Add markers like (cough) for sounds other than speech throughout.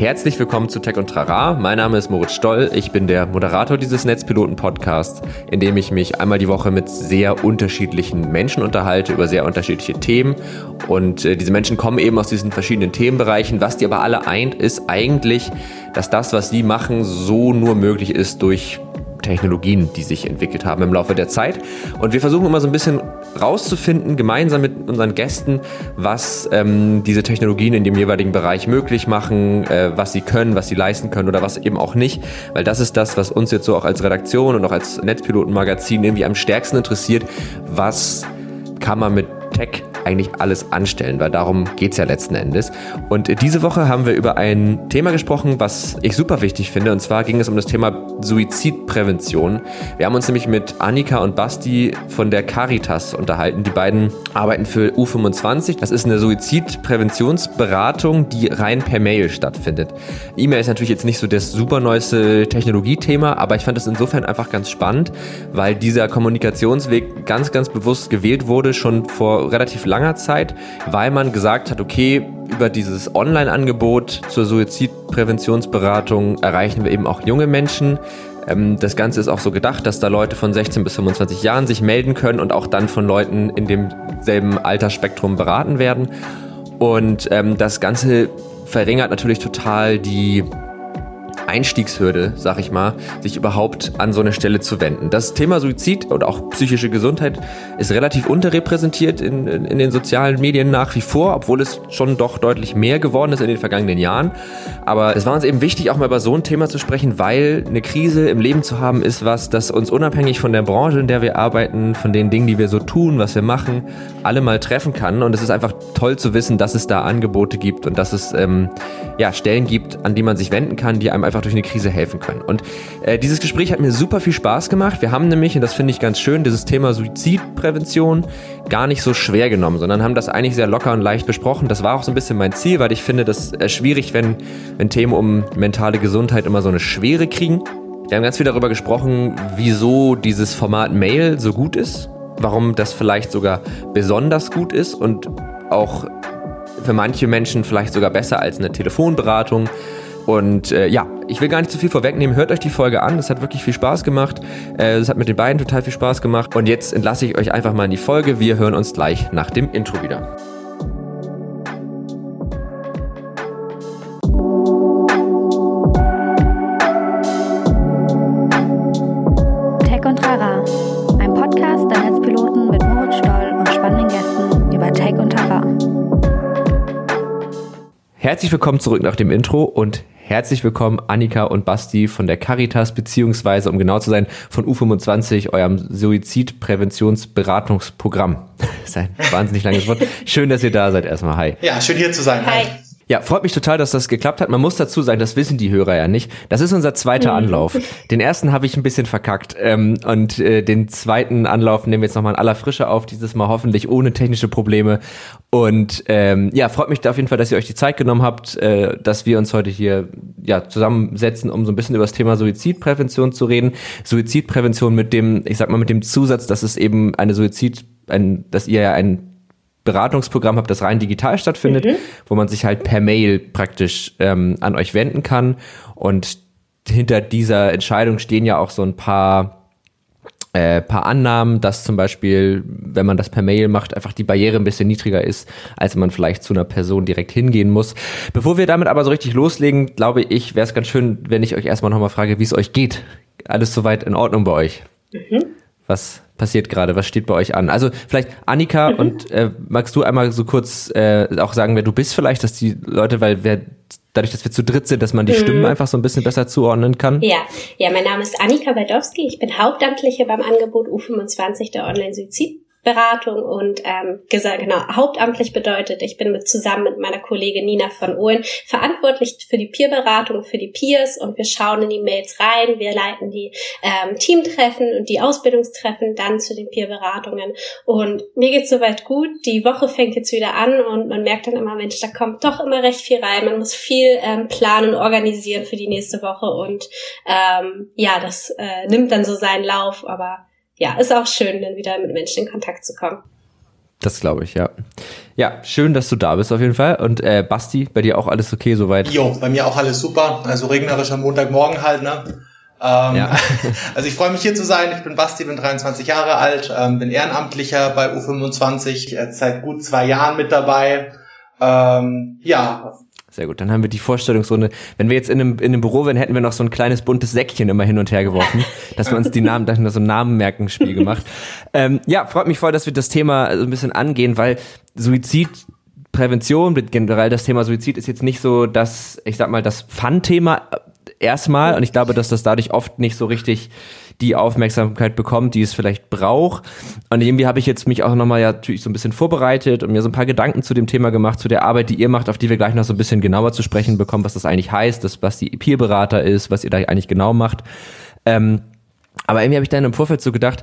Herzlich willkommen zu Tech und Trara. Mein Name ist Moritz Stoll. Ich bin der Moderator dieses Netzpiloten-Podcasts, in dem ich mich einmal die Woche mit sehr unterschiedlichen Menschen unterhalte über sehr unterschiedliche Themen. Und äh, diese Menschen kommen eben aus diesen verschiedenen Themenbereichen. Was die aber alle eint, ist eigentlich, dass das, was sie machen, so nur möglich ist durch Technologien, die sich entwickelt haben im Laufe der Zeit. Und wir versuchen immer so ein bisschen rauszufinden, gemeinsam mit unseren Gästen, was ähm, diese Technologien in dem jeweiligen Bereich möglich machen, äh, was sie können, was sie leisten können oder was eben auch nicht. Weil das ist das, was uns jetzt so auch als Redaktion und auch als Netzpilotenmagazin irgendwie am stärksten interessiert. Was kann man mit Tech eigentlich alles anstellen, weil darum geht es ja letzten Endes. Und diese Woche haben wir über ein Thema gesprochen, was ich super wichtig finde. Und zwar ging es um das Thema Suizidprävention. Wir haben uns nämlich mit Annika und Basti von der Caritas unterhalten. Die beiden arbeiten für U25. Das ist eine Suizidpräventionsberatung, die rein per Mail stattfindet. E-Mail ist natürlich jetzt nicht so das super neueste Technologiethema, aber ich fand es insofern einfach ganz spannend, weil dieser Kommunikationsweg ganz, ganz bewusst gewählt wurde, schon vor relativ langer Zeit, weil man gesagt hat, okay, über dieses Online-Angebot zur Suizidpräventionsberatung erreichen wir eben auch junge Menschen. Ähm, das Ganze ist auch so gedacht, dass da Leute von 16 bis 25 Jahren sich melden können und auch dann von Leuten in demselben Altersspektrum beraten werden. Und ähm, das Ganze verringert natürlich total die Einstiegshürde, sag ich mal, sich überhaupt an so eine Stelle zu wenden. Das Thema Suizid und auch psychische Gesundheit ist relativ unterrepräsentiert in, in, in, den sozialen Medien nach wie vor, obwohl es schon doch deutlich mehr geworden ist in den vergangenen Jahren. Aber es war uns eben wichtig, auch mal über so ein Thema zu sprechen, weil eine Krise im Leben zu haben, ist was, das uns unabhängig von der Branche, in der wir arbeiten, von den Dingen, die wir so tun, was wir machen, alle mal treffen kann. Und es ist einfach toll zu wissen, dass es da Angebote gibt und dass es ähm, ja, Stellen gibt, an die man sich wenden kann, die einem einfach durch eine Krise helfen können. Und äh, dieses Gespräch hat mir super viel Spaß gemacht. Wir haben nämlich, und das finde ich ganz schön, dieses Thema Suizidprävention gar nicht so schwer genommen, sondern haben das eigentlich sehr locker und leicht besprochen. Das war auch so ein bisschen mein Ziel, weil ich finde, das ist schwierig, wenn, wenn Themen um mentale Gesundheit immer so eine Schwere kriegen. Wir haben ganz viel darüber gesprochen, wieso dieses Format Mail so gut ist, warum das vielleicht sogar besonders gut ist und auch für manche Menschen vielleicht sogar besser als eine Telefonberatung. Und äh, ja, ich will gar nicht zu viel vorwegnehmen. Hört euch die Folge an. Es hat wirklich viel Spaß gemacht. Äh, es hat mit den beiden total viel Spaß gemacht. Und jetzt entlasse ich euch einfach mal in die Folge. Wir hören uns gleich nach dem Intro wieder. Herzlich willkommen zurück nach dem Intro und herzlich willkommen Annika und Basti von der Caritas, beziehungsweise, um genau zu sein, von U25, eurem Suizidpräventionsberatungsprogramm. (laughs) Das ist ein wahnsinnig langes Wort. Schön, dass ihr da seid erstmal. Hi. Ja, schön hier zu sein. Hi. Ja, freut mich total, dass das geklappt hat. Man muss dazu sagen, das wissen die Hörer ja nicht. Das ist unser zweiter mhm. Anlauf. Den ersten habe ich ein bisschen verkackt. Ähm, und äh, den zweiten Anlauf nehmen wir jetzt nochmal in aller Frische auf, dieses Mal hoffentlich ohne technische Probleme. Und ähm, ja, freut mich auf jeden Fall, dass ihr euch die Zeit genommen habt, äh, dass wir uns heute hier ja zusammensetzen, um so ein bisschen über das Thema Suizidprävention zu reden. Suizidprävention mit dem, ich sag mal, mit dem Zusatz, dass es eben eine Suizid, ein, dass ihr ja ein Beratungsprogramm habt, das rein digital stattfindet, mhm. wo man sich halt per Mail praktisch ähm, an euch wenden kann. Und hinter dieser Entscheidung stehen ja auch so ein paar äh, paar Annahmen, dass zum Beispiel, wenn man das per Mail macht, einfach die Barriere ein bisschen niedriger ist, als man vielleicht zu einer Person direkt hingehen muss. Bevor wir damit aber so richtig loslegen, glaube ich, wäre es ganz schön, wenn ich euch erstmal nochmal frage, wie es euch geht. Alles soweit in Ordnung bei euch? Mhm. Was passiert gerade? Was steht bei euch an? Also vielleicht Annika mhm. und äh, magst du einmal so kurz äh, auch sagen, wer du bist vielleicht, dass die Leute, weil wer dadurch, dass wir zu dritt sind, dass man die mhm. Stimmen einfach so ein bisschen besser zuordnen kann? Ja, ja, mein Name ist Annika Waldowski. Ich bin Hauptamtliche beim Angebot U25 der Online-Suizid Beratung und ähm, genau hauptamtlich bedeutet, ich bin mit zusammen mit meiner Kollegin Nina von Ohlen verantwortlich für die Peerberatung, für die Peers und wir schauen in die Mails rein, wir leiten die ähm, Teamtreffen und die Ausbildungstreffen dann zu den Peerberatungen und mir geht's soweit gut. Die Woche fängt jetzt wieder an und man merkt dann immer, Mensch, da kommt doch immer recht viel rein. Man muss viel ähm, planen, organisieren für die nächste Woche und ähm, ja, das äh, nimmt dann so seinen Lauf, aber ja, ist auch schön, dann wieder mit Menschen in Kontakt zu kommen. Das glaube ich, ja. Ja, schön, dass du da bist auf jeden Fall. Und äh, Basti, bei dir auch alles okay soweit? Jo, bei mir auch alles super. Also regnerischer Montagmorgen halt, ne? Ähm, ja. (laughs) also ich freue mich hier zu sein. Ich bin Basti, bin 23 Jahre alt, ähm, bin Ehrenamtlicher bei U25, äh, seit gut zwei Jahren mit dabei. Ähm, ja, sehr gut, dann haben wir die Vorstellungsrunde. Wenn wir jetzt in einem, in einem Büro wären, hätten wir noch so ein kleines buntes Säckchen immer hin und her geworfen, (laughs) dass wir uns die Namen, da haben wir so ein Namenmerkenspiel gemacht. (laughs) Ähm, ja, freut mich voll, dass wir das Thema so ein bisschen angehen, weil Suizidprävention, generell das Thema Suizid ist jetzt nicht so das, ich sag mal, das Fun-Thema erstmal und ich glaube, dass das dadurch oft nicht so richtig die Aufmerksamkeit bekommt, die es vielleicht braucht. Und irgendwie habe ich jetzt mich auch nochmal ja natürlich so ein bisschen vorbereitet und mir so ein paar Gedanken zu dem Thema gemacht, zu der Arbeit, die ihr macht, auf die wir gleich noch so ein bisschen genauer zu sprechen bekommen, was das eigentlich heißt, dass, was die Peerberater ist, was ihr da eigentlich genau macht. Ähm, aber irgendwie habe ich dann im Vorfeld so gedacht,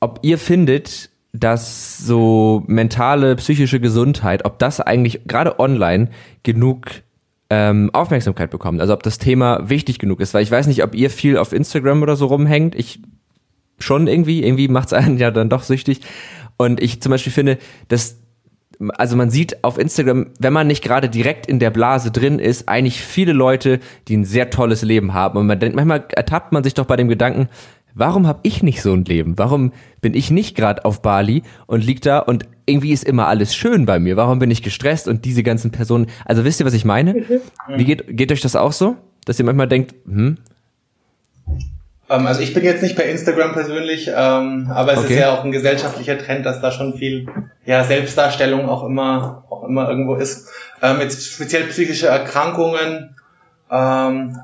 ob ihr findet, dass so mentale, psychische Gesundheit, ob das eigentlich gerade online genug ähm, Aufmerksamkeit bekommt. Also ob das Thema wichtig genug ist. Weil ich weiß nicht, ob ihr viel auf Instagram oder so rumhängt. Ich schon irgendwie. Irgendwie macht es einen (laughs) ja dann doch süchtig. Und ich zum Beispiel finde, dass also man sieht auf Instagram, wenn man nicht gerade direkt in der Blase drin ist, eigentlich viele Leute, die ein sehr tolles Leben haben. Und man denkt, manchmal ertappt man sich doch bei dem Gedanken, warum habe ich nicht so ein Leben? Warum bin ich nicht gerade auf Bali und lieg da und irgendwie ist immer alles schön bei mir? Warum bin ich gestresst und diese ganzen Personen? Also wisst ihr, was ich meine? Mhm. Wie geht, geht euch das auch so? Dass ihr manchmal denkt, hm? Ähm, also ich bin jetzt nicht bei Instagram persönlich, ähm, aber es okay. ist ja auch ein gesellschaftlicher Trend, dass da schon viel ja, Selbstdarstellung auch immer, auch immer irgendwo ist. Ähm, jetzt speziell psychische Erkrankungen, ähm,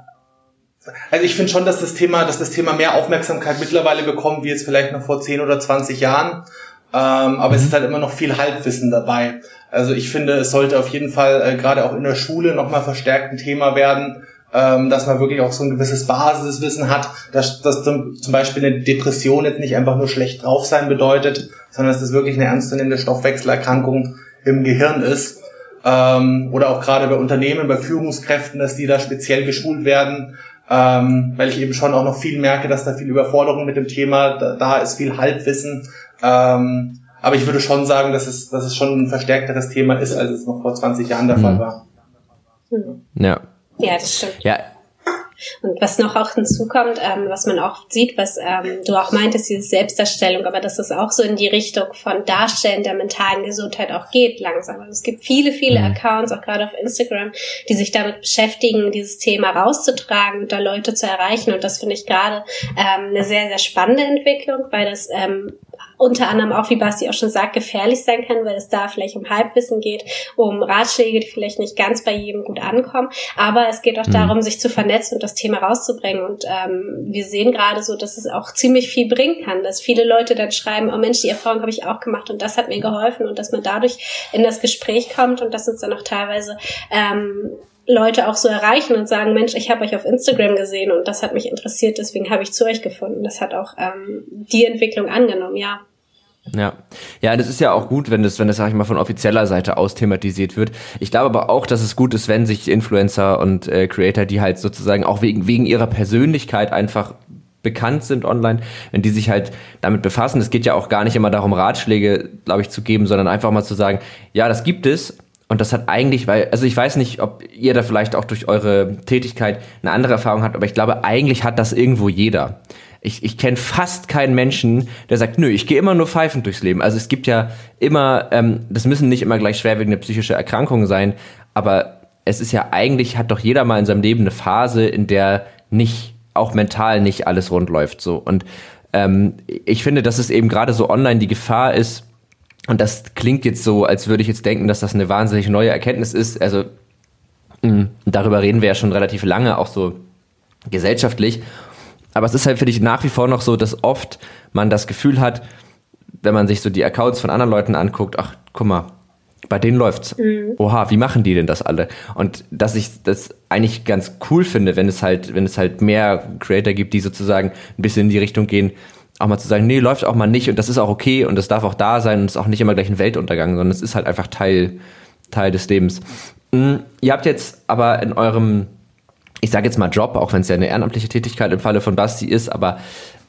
also ich finde schon, dass das Thema, dass das Thema mehr Aufmerksamkeit mittlerweile bekommt, wie jetzt vielleicht noch vor 10 oder 20 Jahren. Ähm, aber mhm. es ist halt immer noch viel Halbwissen dabei. Also ich finde, es sollte auf jeden Fall äh, gerade auch in der Schule nochmal verstärkt ein Thema werden, ähm, dass man wirklich auch so ein gewisses Basiswissen hat, dass, dass zum, zum Beispiel eine Depression jetzt nicht einfach nur schlecht drauf sein bedeutet, sondern dass das wirklich eine ernstzunehmende Stoffwechselerkrankung im Gehirn ist. Ähm, oder auch gerade bei Unternehmen, bei Führungskräften, dass die da speziell geschult werden, ähm, weil ich eben schon auch noch viel merke, dass da viel Überforderung mit dem Thema da, da ist, viel Halbwissen. Ähm, aber ich würde schon sagen, dass es, dass es schon ein verstärkteres Thema ist, als es noch vor 20 Jahren der mhm. Fall war. Ja. Ja, das stimmt. Ja, und was noch auch hinzukommt, ähm, was man auch sieht, was ähm, du auch meintest, diese Selbstdarstellung, aber dass es auch so in die Richtung von Darstellen der mentalen Gesundheit auch geht langsam. Also es gibt viele, viele mhm. Accounts, auch gerade auf Instagram, die sich damit beschäftigen, dieses Thema rauszutragen und da Leute zu erreichen. Und das finde ich gerade ähm, eine sehr, sehr spannende Entwicklung, weil das ähm, unter anderem auch, wie Basti auch schon sagt, gefährlich sein kann, weil es da vielleicht um Halbwissen geht, um Ratschläge, die vielleicht nicht ganz bei jedem gut ankommen. Aber es geht auch mhm. darum, sich zu vernetzen und das Thema rauszubringen. Und ähm, wir sehen gerade so, dass es auch ziemlich viel bringen kann, dass viele Leute dann schreiben, oh Mensch, die Erfahrung habe ich auch gemacht und das hat mir geholfen und dass man dadurch in das Gespräch kommt und dass uns dann auch teilweise ähm, Leute auch so erreichen und sagen, Mensch, ich habe euch auf Instagram gesehen und das hat mich interessiert, deswegen habe ich zu euch gefunden. Das hat auch ähm, die Entwicklung angenommen, ja. Ja, ja, das ist ja auch gut, wenn das, wenn das sag ich mal von offizieller Seite aus thematisiert wird. Ich glaube aber auch, dass es gut ist, wenn sich Influencer und äh, Creator, die halt sozusagen auch wegen wegen ihrer Persönlichkeit einfach bekannt sind online, wenn die sich halt damit befassen. Es geht ja auch gar nicht immer darum, Ratschläge, glaube ich, zu geben, sondern einfach mal zu sagen, ja, das gibt es, und das hat eigentlich, weil, also ich weiß nicht, ob ihr da vielleicht auch durch eure Tätigkeit eine andere Erfahrung habt, aber ich glaube, eigentlich hat das irgendwo jeder. Ich, ich kenne fast keinen Menschen, der sagt, nö, ich gehe immer nur pfeifend durchs Leben. Also es gibt ja immer, ähm, das müssen nicht immer gleich schwerwiegende psychische Erkrankungen sein, aber es ist ja eigentlich, hat doch jeder mal in seinem Leben eine Phase, in der nicht, auch mental nicht alles rund läuft. So. Und ähm, ich finde, dass es eben gerade so online die Gefahr ist, und das klingt jetzt so, als würde ich jetzt denken, dass das eine wahnsinnig neue Erkenntnis ist. Also mh, mm, darüber reden wir ja schon relativ lange, auch so gesellschaftlich. Aber es ist halt für dich nach wie vor noch so, dass oft man das Gefühl hat, wenn man sich so die Accounts von anderen Leuten anguckt, ach, guck mal, bei denen läuft's. Mhm. Oha, wie machen die denn das alle? Und dass ich das eigentlich ganz cool finde, wenn es halt, wenn es halt mehr Creator gibt, die sozusagen ein bisschen in die Richtung gehen, auch mal zu sagen, nee, läuft auch mal nicht und das ist auch okay und das darf auch da sein und es ist auch nicht immer gleich ein Weltuntergang, sondern es ist halt einfach Teil, Teil des Lebens. Mhm. Ihr habt jetzt aber in eurem, ich sage jetzt mal Job, auch wenn es ja eine ehrenamtliche Tätigkeit im Falle von Basti ist, aber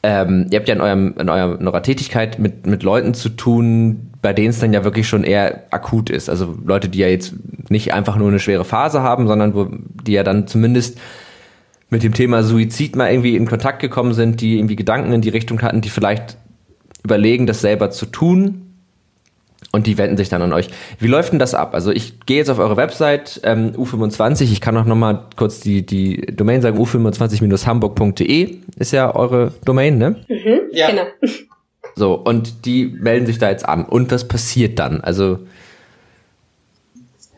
ähm, ihr habt ja in, eurem, in, eurem, in eurer Tätigkeit mit, mit Leuten zu tun, bei denen es dann ja wirklich schon eher akut ist. Also Leute, die ja jetzt nicht einfach nur eine schwere Phase haben, sondern wo die ja dann zumindest mit dem Thema Suizid mal irgendwie in Kontakt gekommen sind, die irgendwie Gedanken in die Richtung hatten, die vielleicht überlegen, das selber zu tun und die wenden sich dann an euch. Wie läuft denn das ab? Also ich gehe jetzt auf eure Website ähm, U25, ich kann auch nochmal kurz die, die Domain sagen, u25-hamburg.de ist ja eure Domain, ne? Mhm, ja. Genau. So, und die melden sich da jetzt an. Und was passiert dann? Also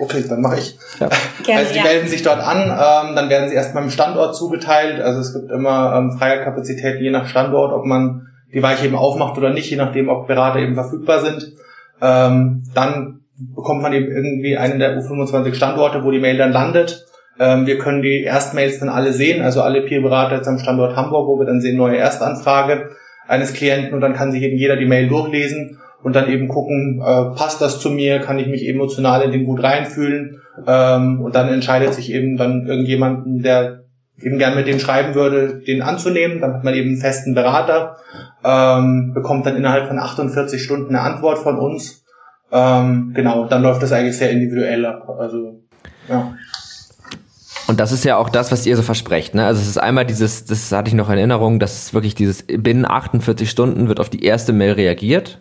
Okay, dann mache ich. Ja. (laughs) Gerne, also die ja. melden sich dort an, ähm, dann werden sie erstmal im Standort zugeteilt. Also es gibt immer ähm, freie Kapazitäten je nach Standort, ob man die Weiche eben aufmacht oder nicht, je nachdem, ob Berater eben verfügbar sind. Ähm, dann bekommt man eben irgendwie einen der U25 Standorte, wo die Mail dann landet. Ähm, wir können die Erstmails dann alle sehen, also alle Peer-Berater jetzt am Standort Hamburg, wo wir dann sehen, neue Erstanfrage eines Klienten und dann kann sich eben jeder die Mail durchlesen und dann eben gucken, äh, passt das zu mir, kann ich mich emotional in den gut reinfühlen ähm, und dann entscheidet sich eben dann irgendjemanden, der eben gern mit dem schreiben würde, den anzunehmen, dann hat man eben einen festen Berater, ähm, bekommt dann innerhalb von 48 Stunden eine Antwort von uns. Ähm, genau, dann läuft das eigentlich sehr individuell ab. Also, ja. Und das ist ja auch das, was ihr so versprecht. Ne? Also es ist einmal dieses, das hatte ich noch in Erinnerung, dass es wirklich dieses, binnen 48 Stunden wird auf die erste Mail reagiert.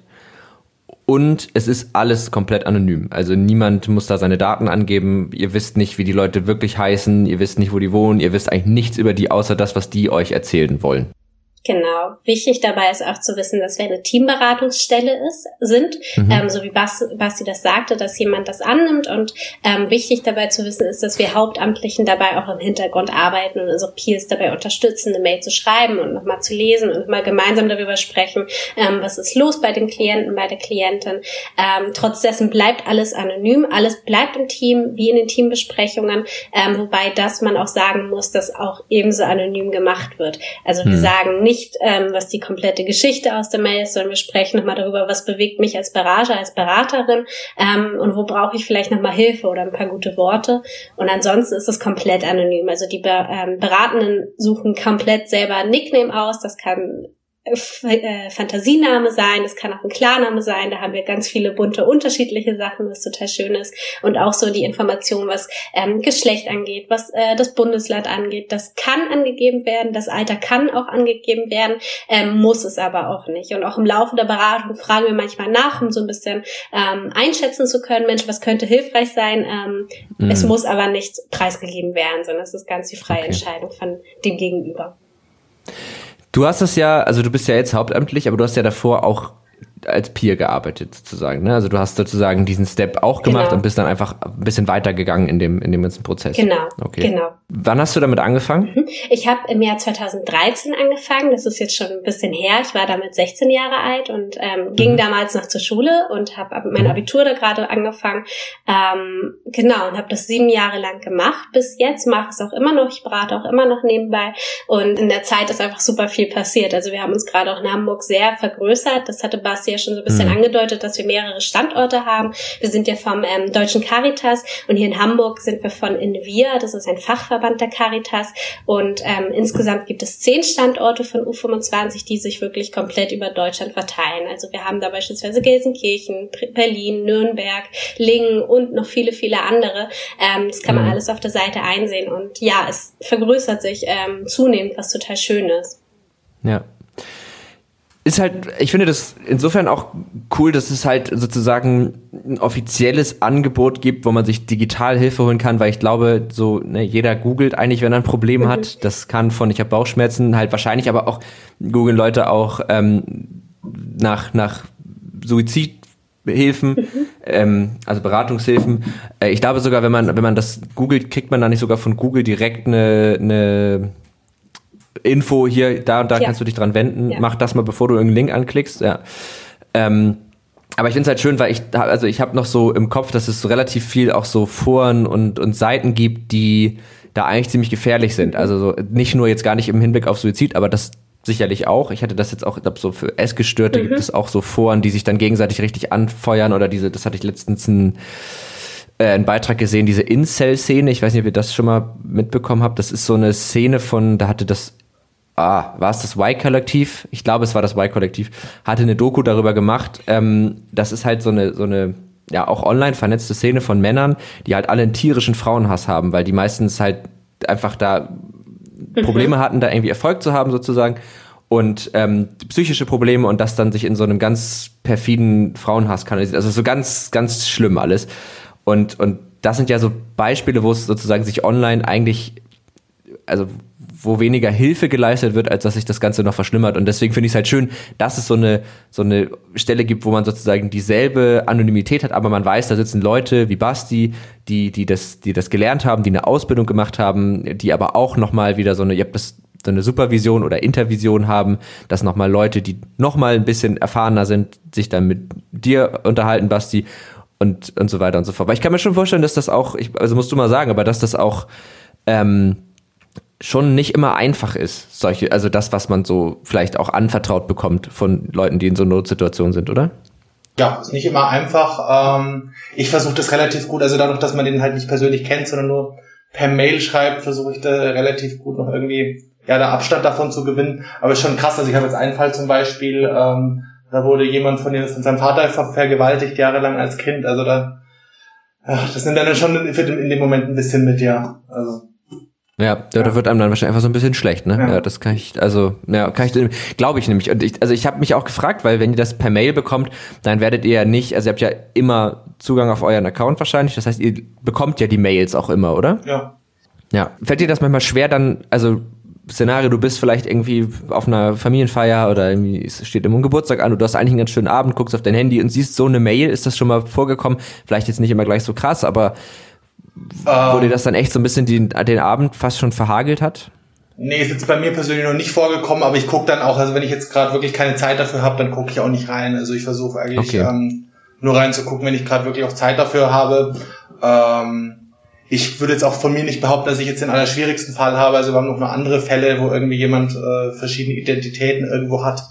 Und es ist alles komplett anonym. Also niemand muss da seine Daten angeben. Ihr wisst nicht, wie die Leute wirklich heißen. Ihr wisst nicht, wo die wohnen. Ihr wisst eigentlich nichts über die, außer das, was die euch erzählen wollen. Genau. Wichtig dabei ist auch zu wissen, dass wir eine Teamberatungsstelle ist, sind, mhm. ähm, so wie Bas, Basti das sagte, dass jemand das annimmt. Und ähm, wichtig dabei zu wissen ist, dass wir Hauptamtlichen dabei auch im Hintergrund arbeiten und also Peers dabei unterstützen, eine Mail zu schreiben und nochmal zu lesen und mal gemeinsam darüber sprechen, ähm, was ist los bei dem Klienten, bei der Klientin. Ähm, trotz dessen bleibt alles anonym, alles bleibt im Team, wie in den Teambesprechungen, ähm, wobei das man auch sagen muss, dass auch ebenso anonym gemacht wird. Also wir mhm. sagen nicht, ähm, was die komplette Geschichte aus der Mail ist, sondern wir sprechen nochmal darüber, was bewegt mich als Berater, als Beraterin ähm, und wo brauche ich vielleicht nochmal Hilfe oder ein paar gute Worte. Und ansonsten ist es komplett anonym. Also die ähm, Beratenden suchen komplett selber ein Nickname aus. Das kann Fantasiename sein, es kann auch ein Klarname sein, da haben wir ganz viele bunte unterschiedliche Sachen, was total schön ist und auch so die Information, was ähm, Geschlecht angeht, was äh, das Bundesland angeht, das kann angegeben werden, das Alter kann auch angegeben werden, ähm, muss es aber auch nicht und auch im Laufe der Beratung fragen wir manchmal nach, um so ein bisschen ähm, einschätzen zu können, Mensch, was könnte hilfreich sein, ähm, mhm. es muss aber nicht preisgegeben werden, sondern es ist ganz die freie okay. Entscheidung von dem Gegenüber. Du hast es ja, also du bist ja jetzt hauptamtlich, aber du hast ja davor auch als Peer gearbeitet sozusagen. Ne? Also du hast sozusagen diesen Step auch gemacht genau. und bist dann einfach ein bisschen weitergegangen in dem, in dem ganzen Prozess. Genau. Okay. Genau. Wann hast du damit angefangen? Mhm. Ich habe im Jahr 2013 angefangen. Das ist jetzt schon ein bisschen her. Ich war damit 16 Jahre alt und ähm, ging mhm. damals noch zur Schule und habe mein mhm. Abitur da gerade angefangen. Ähm, genau und habe das sieben Jahre lang gemacht. Bis jetzt mache es auch immer noch. Ich berate auch immer noch nebenbei und in der Zeit ist einfach super viel passiert. Also wir haben uns gerade auch in Hamburg sehr vergrößert. Das hatte Basti ja schon so ein bisschen mhm. angedeutet, dass wir mehrere Standorte haben. Wir sind ja vom ähm, Deutschen Caritas und hier in Hamburg sind wir von Invia, das ist ein Fachverband der Caritas. Und ähm, insgesamt gibt es zehn Standorte von U25, die sich wirklich komplett über Deutschland verteilen. Also wir haben da beispielsweise Gelsenkirchen, Berlin, Nürnberg, Lingen und noch viele, viele andere. Ähm, das kann man mhm. alles auf der Seite einsehen. Und ja, es vergrößert sich ähm, zunehmend, was total schön ist. Ja, ist halt, ich finde das insofern auch cool, dass es halt sozusagen ein offizielles Angebot gibt, wo man sich digital Hilfe holen kann, weil ich glaube, so ne, jeder googelt eigentlich, wenn er ein Problem mhm. hat. Das kann von ich habe Bauchschmerzen halt wahrscheinlich, aber auch googeln Leute auch ähm, nach nach Suizidhilfen, mhm. ähm, also Beratungshilfen. Äh, ich glaube sogar, wenn man wenn man das googelt, kriegt man da nicht sogar von Google direkt eine, eine Info hier, da und da ja. kannst du dich dran wenden. Ja. Mach das mal, bevor du irgendeinen Link anklickst. Ja. Ähm, aber ich finde es halt schön, weil ich, also ich habe noch so im Kopf, dass es so relativ viel auch so Foren und, und Seiten gibt, die da eigentlich ziemlich gefährlich sind. Also so, nicht nur jetzt gar nicht im Hinblick auf Suizid, aber das sicherlich auch. Ich hatte das jetzt auch, ich glaube, so für Essgestörte mhm. gibt es auch so Foren, die sich dann gegenseitig richtig anfeuern oder diese, das hatte ich letztens ein äh, einen Beitrag gesehen, diese Incel-Szene. Ich weiß nicht, ob ihr das schon mal mitbekommen habt. Das ist so eine Szene von, da hatte das ah, war es das Y-Kollektiv? Ich glaube, es war das Y-Kollektiv, hatte eine Doku darüber gemacht. Ähm, das ist halt so eine, so eine, ja, auch online vernetzte Szene von Männern, die halt alle einen tierischen Frauenhass haben, weil die meistens halt einfach da mhm. Probleme hatten, da irgendwie Erfolg zu haben sozusagen und ähm, psychische Probleme und das dann sich in so einem ganz perfiden Frauenhass kanalisiert. Also so ganz, ganz schlimm alles. Und, und das sind ja so Beispiele, wo es sozusagen sich online eigentlich, also wo weniger Hilfe geleistet wird, als dass sich das Ganze noch verschlimmert. Und deswegen finde ich es halt schön, dass es so eine, so eine Stelle gibt, wo man sozusagen dieselbe Anonymität hat, aber man weiß, da sitzen Leute wie Basti, die, die das, die das gelernt haben, die eine Ausbildung gemacht haben, die aber auch nochmal wieder so eine, ihr habt das so eine Supervision oder Intervision haben, dass nochmal Leute, die nochmal ein bisschen erfahrener sind, sich dann mit dir unterhalten, Basti, und, und so weiter und so fort. Aber ich kann mir schon vorstellen, dass das auch, ich, also musst du mal sagen, aber dass das auch ähm, schon nicht immer einfach ist, solche, also das, was man so vielleicht auch anvertraut bekommt von Leuten, die in so Notsituationen sind, oder? Ja, ist nicht immer einfach. Ähm, ich versuche das relativ gut, also dadurch, dass man den halt nicht persönlich kennt, sondern nur per Mail schreibt, versuche ich da relativ gut noch irgendwie ja, der Abstand davon zu gewinnen. Aber ist schon krass. Also ich habe jetzt einen Fall zum Beispiel, ähm, da wurde jemand von, von seinem Vater vergewaltigt jahrelang als Kind. Also da, ja, das nimmt dann schon in dem Moment ein bisschen mit, ja. Also ja, da ja. wird einem dann wahrscheinlich einfach so ein bisschen schlecht, ne? Ja, ja das kann ich, also, ja, kann ich, glaube ich nämlich. Und ich, also ich habe mich auch gefragt, weil wenn ihr das per Mail bekommt, dann werdet ihr ja nicht, also ihr habt ja immer Zugang auf euren Account wahrscheinlich. Das heißt, ihr bekommt ja die Mails auch immer, oder? Ja. Ja. Fällt dir das manchmal schwer, dann, also Szenario, du bist vielleicht irgendwie auf einer Familienfeier oder irgendwie es steht immer ein Geburtstag an und du hast eigentlich einen ganz schönen Abend, guckst auf dein Handy und siehst so eine Mail, ist das schon mal vorgekommen? Vielleicht jetzt nicht immer gleich so krass, aber ähm, wo dir das dann echt so ein bisschen den, den Abend fast schon verhagelt hat? Nee, ist jetzt bei mir persönlich noch nicht vorgekommen, aber ich gucke dann auch, also wenn ich jetzt gerade wirklich keine Zeit dafür habe, dann gucke ich auch nicht rein. Also ich versuche eigentlich okay. ähm, nur reinzugucken, wenn ich gerade wirklich auch Zeit dafür habe. Ähm, ich würde jetzt auch von mir nicht behaupten, dass ich jetzt den allerschwierigsten Fall habe. Also wir haben noch noch andere Fälle, wo irgendwie jemand äh, verschiedene Identitäten irgendwo hat.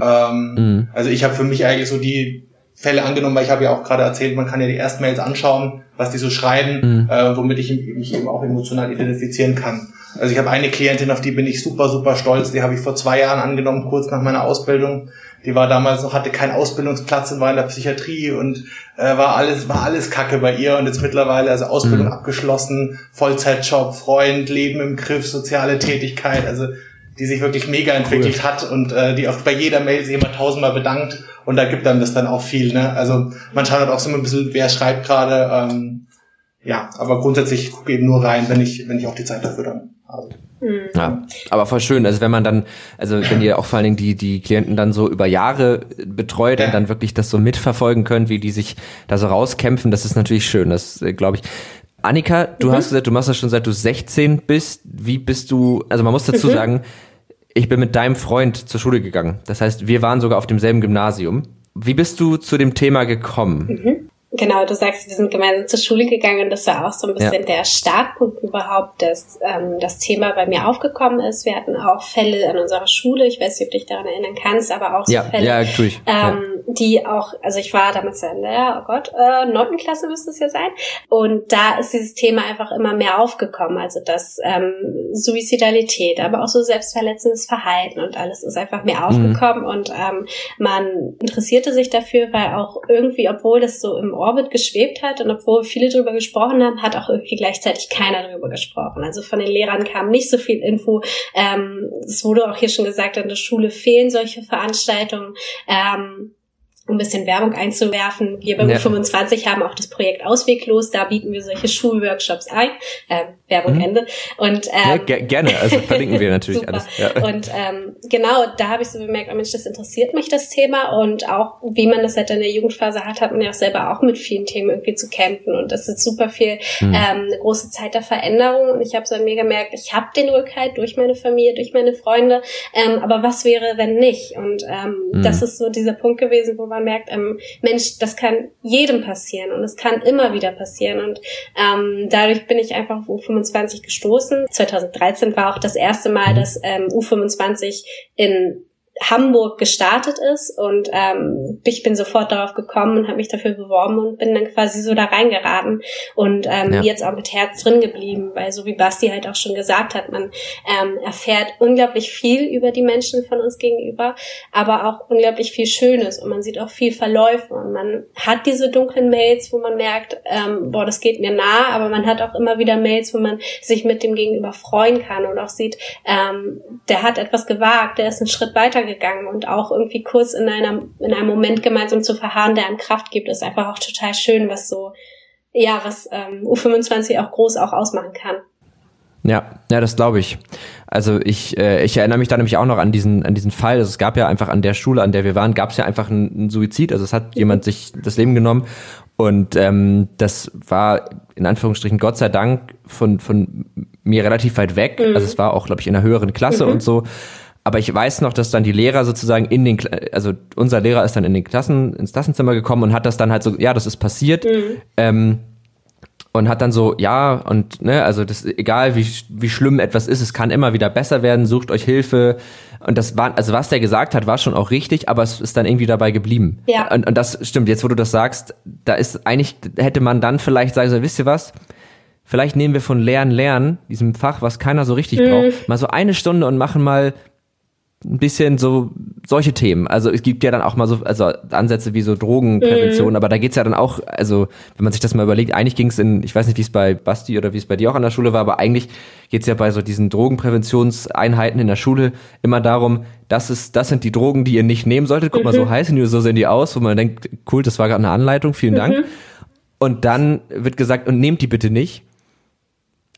Ähm, mhm. Also ich habe für mich eigentlich so die Fälle angenommen, weil ich habe ja auch gerade erzählt, man kann ja die Erstmails anschauen, was die so schreiben, mhm. äh, womit ich mich eben auch emotional identifizieren kann. Also ich habe eine Klientin, auf die bin ich super, super stolz. Die habe ich vor zwei Jahren angenommen, kurz nach meiner Ausbildung. Die war damals noch, hatte keinen Ausbildungsplatz und war in der Psychiatrie und äh, war alles, war alles Kacke bei ihr und jetzt mittlerweile also Ausbildung mhm. abgeschlossen, Vollzeitjob, Freund, Leben im Griff, soziale Tätigkeit, also die sich wirklich mega entwickelt cool. hat und äh, die auch bei jeder Mail sich immer tausendmal bedankt und da gibt einem das dann auch viel. Ne? Also man schaut halt auch so ein bisschen, wer schreibt gerade. Ähm, ja, aber grundsätzlich gucke eben nur rein, wenn ich, wenn ich auch die Zeit dafür dann habe. Mhm. Ja, aber voll schön. Also wenn man dann, also wenn ihr auch vor allen Dingen die, die Klienten dann so über Jahre betreut ja. und dann wirklich das so mitverfolgen könnt, wie die sich da so rauskämpfen, das ist natürlich schön. Das äh, glaube ich. Annika, du mhm. hast gesagt, du machst das schon seit du 16 bist. Wie bist du, also man muss dazu mhm. sagen, ich bin mit deinem Freund zur Schule gegangen. Das heißt, wir waren sogar auf demselben Gymnasium. Wie bist du zu dem Thema gekommen? Mhm. Genau, du sagst, wir sind gemeinsam zur Schule gegangen und das war auch so ein bisschen ja. der Startpunkt überhaupt, dass ähm, das Thema bei mir aufgekommen ist. Wir hatten auch Fälle an unserer Schule, ich weiß nicht, ob du dich daran erinnern kannst, aber auch so ja, Fälle, ja, tue ich. Ähm, die auch, also ich war damals in der, oh Gott, äh, neunten Klasse müsste es ja sein. Und da ist dieses Thema einfach immer mehr aufgekommen. Also das ähm, Suizidalität, aber auch so selbstverletzendes Verhalten und alles ist einfach mehr mhm. aufgekommen mhm. und ähm, man interessierte sich dafür, weil auch irgendwie, obwohl das so im Orbit geschwebt hat und obwohl viele drüber gesprochen haben, hat auch irgendwie gleichzeitig keiner drüber gesprochen. Also von den Lehrern kam nicht so viel Info. Ähm, es wurde auch hier schon gesagt, an der Schule fehlen solche Veranstaltungen. Ähm, um ein bisschen Werbung einzuwerfen. Wir bei ja. 25 haben auch das Projekt Ausweglos, da bieten wir solche Schulworkshops ein. Ähm, Werbung mhm. Ende. Und ähm, ja, gerne, also verlinken wir natürlich (laughs) alles. Ja. Und ähm, genau, da habe ich so bemerkt, oh Mensch, das interessiert mich das Thema und auch wie man das halt in der Jugendphase hat, hat man ja auch selber auch mit vielen Themen irgendwie zu kämpfen und das ist super viel mhm. ähm, eine große Zeit der Veränderung und ich habe so an mir gemerkt, ich habe den Rückhalt durch meine Familie, durch meine Freunde, ähm, aber was wäre, wenn nicht? Und ähm, mhm. das ist so dieser Punkt gewesen, wo man merkt, ähm, Mensch, das kann jedem passieren und es kann immer wieder passieren und ähm, dadurch bin ich einfach auf U25 gestoßen. 2013 war auch das erste Mal, dass ähm, U25 in Hamburg gestartet ist und ähm, ich bin sofort darauf gekommen und habe mich dafür beworben und bin dann quasi so da reingeraten und ähm, ja. jetzt auch mit Herz drin geblieben, weil so wie Basti halt auch schon gesagt hat, man ähm, erfährt unglaublich viel über die Menschen von uns gegenüber, aber auch unglaublich viel Schönes und man sieht auch viel Verläufe und man hat diese dunklen Mails, wo man merkt, ähm, boah, das geht mir nah, aber man hat auch immer wieder Mails, wo man sich mit dem Gegenüber freuen kann und auch sieht, ähm, der hat etwas gewagt, der ist einen Schritt weiter gegangen und auch irgendwie kurz in einem, in einem Moment gemeinsam zu verharren, der an Kraft gibt, ist einfach auch total schön, was so, ja, was ähm, U25 auch groß auch ausmachen kann. Ja, ja, das glaube ich. Also ich, äh, ich erinnere mich da nämlich auch noch an diesen, an diesen Fall. Also es gab ja einfach an der Schule, an der wir waren, gab es ja einfach einen, einen Suizid. Also es hat mhm. jemand sich das Leben genommen und ähm, das war in Anführungsstrichen Gott sei Dank von, von mir relativ weit weg. Mhm. Also es war auch, glaube ich, in einer höheren Klasse mhm. und so. Aber ich weiß noch, dass dann die Lehrer sozusagen in den, also unser Lehrer ist dann in den Klassen, ins Klassenzimmer gekommen und hat das dann halt so, ja, das ist passiert. Mhm. Ähm, und hat dann so, ja, und ne, also das egal wie, wie schlimm etwas ist, es kann immer wieder besser werden, sucht euch Hilfe. Und das war, also was der gesagt hat, war schon auch richtig, aber es ist dann irgendwie dabei geblieben. Ja. Und, und das stimmt, jetzt wo du das sagst, da ist eigentlich, hätte man dann vielleicht sagen sollen, wisst ihr was? Vielleicht nehmen wir von Lernen, Lernen, diesem Fach, was keiner so richtig mhm. braucht, mal so eine Stunde und machen mal ein bisschen so solche Themen. Also es gibt ja dann auch mal so also Ansätze wie so Drogenprävention, mhm. aber da geht's ja dann auch, also wenn man sich das mal überlegt, eigentlich ging's in, ich weiß nicht, wie es bei Basti oder wie es bei dir auch an der Schule war, aber eigentlich geht's ja bei so diesen Drogenpräventionseinheiten in der Schule immer darum, das ist, das sind die Drogen, die ihr nicht nehmen solltet. Guck mhm. mal, so mhm. heißen die, so sehen die aus, wo man denkt, cool, das war gerade eine Anleitung, vielen mhm. Dank. Und dann wird gesagt, und nehmt die bitte nicht.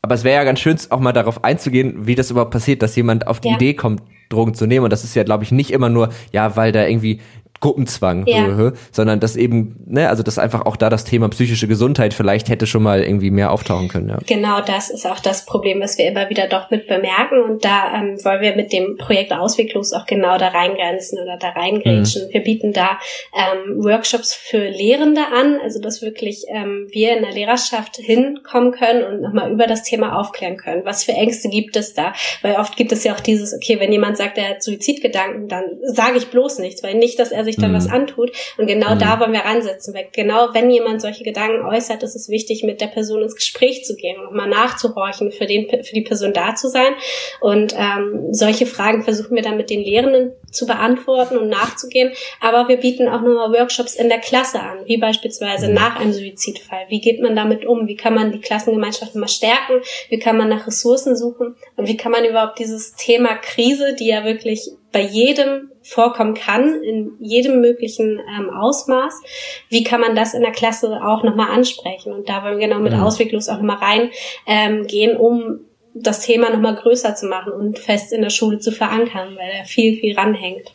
Aber es wäre ja ganz schön, auch mal darauf einzugehen, wie das überhaupt passiert, dass jemand auf die ja. Idee kommt, Drogen zu nehmen. Und das ist ja, glaube ich, nicht immer nur, ja, weil da irgendwie Gruppenzwang, ja. sondern dass eben, ne, also dass einfach auch da das Thema psychische Gesundheit vielleicht hätte schon mal irgendwie mehr auftauchen können. Ja. Genau, das ist auch das Problem, was wir immer wieder doch mit bemerken und da ähm, wollen wir mit dem Projekt Ausweglos auch genau da reingrenzen oder da reingrätschen. Mhm. Wir bieten da ähm, Workshops für Lehrende an, also dass wirklich ähm, wir in der Lehrerschaft hinkommen können und nochmal über das Thema aufklären können. Was für Ängste gibt es da? Weil oft gibt es ja auch dieses, okay, wenn jemand sagt, er hat Suizidgedanken, dann sage ich bloß nichts, weil nicht, dass er sich dann mhm. was antut. Und genau mhm. da wollen wir ransetzen. Weil genau wenn jemand solche Gedanken äußert, ist es wichtig, mit der Person ins Gespräch zu gehen und mal nachzuhorchen, für, den, für die Person da zu sein. Und ähm, solche Fragen versuchen wir dann mit den Lehrenden zu beantworten und nachzugehen. Aber wir bieten auch nochmal Workshops in der Klasse an, wie beispielsweise mhm. nach einem Suizidfall. Wie geht man damit um? Wie kann man die Klassengemeinschaft mal stärken? Wie kann man nach Ressourcen suchen? Und wie kann man überhaupt dieses Thema Krise, die ja wirklich bei jedem vorkommen kann, in jedem möglichen ähm, Ausmaß. Wie kann man das in der Klasse auch nochmal ansprechen? Und da wollen wir genau mit mhm. Ausweglos auch nochmal reingehen, ähm, gehen, um das Thema nochmal größer zu machen und fest in der Schule zu verankern, weil da viel, viel ranhängt.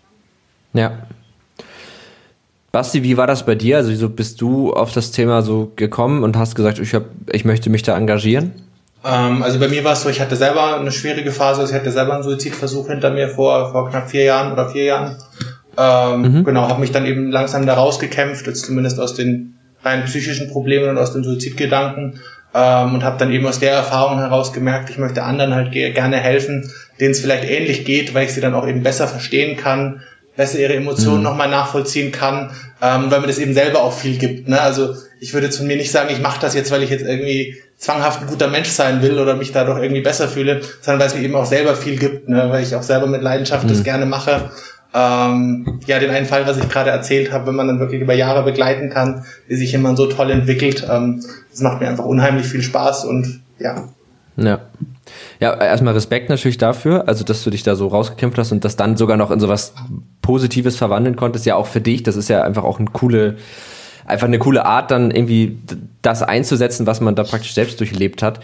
Ja. Basti, wie war das bei dir? Also wieso bist du auf das Thema so gekommen und hast gesagt, ich, hab, ich möchte mich da engagieren? Ähm, also bei mir war es so, ich hatte selber eine schwierige Phase, also ich hatte selber einen Suizidversuch hinter mir vor, vor knapp vier Jahren oder vier Jahren. Ähm, mhm. Genau, habe mich dann eben langsam da rausgekämpft, zumindest aus den rein psychischen Problemen und aus den Suizidgedanken ähm, und habe dann eben aus der Erfahrung heraus gemerkt, ich möchte anderen halt gerne helfen, denen es vielleicht ähnlich geht, weil ich sie dann auch eben besser verstehen kann, besser ihre Emotionen mhm. nochmal nachvollziehen kann, ähm, weil mir das eben selber auch viel gibt. Ne? Also ich würde zu mir nicht sagen, ich mache das jetzt, weil ich jetzt irgendwie zwanghaft ein guter Mensch sein will oder mich dadurch irgendwie besser fühle, sondern weil es mir eben auch selber viel gibt, ne? weil ich auch selber mit Leidenschaft mhm. das gerne mache. Ähm, ja, den einen Fall, was ich gerade erzählt habe, wenn man dann wirklich über Jahre begleiten kann, wie sich jemand so toll entwickelt, ähm, das macht mir einfach unheimlich viel Spaß und ja. Ja. Ja, erstmal Respekt natürlich dafür, also dass du dich da so rausgekämpft hast und das dann sogar noch in sowas Positives verwandeln konntest, ja auch für dich, das ist ja einfach auch eine coole, einfach eine coole Art, dann irgendwie das einzusetzen, was man da praktisch selbst durchlebt hat.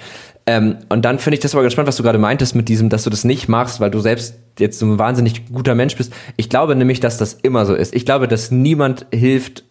Ähm, und dann finde ich das aber gespannt, was du gerade meintest mit diesem, dass du das nicht machst, weil du selbst jetzt so ein wahnsinnig guter Mensch bist. Ich glaube nämlich, dass das immer so ist. Ich glaube, dass niemand hilft,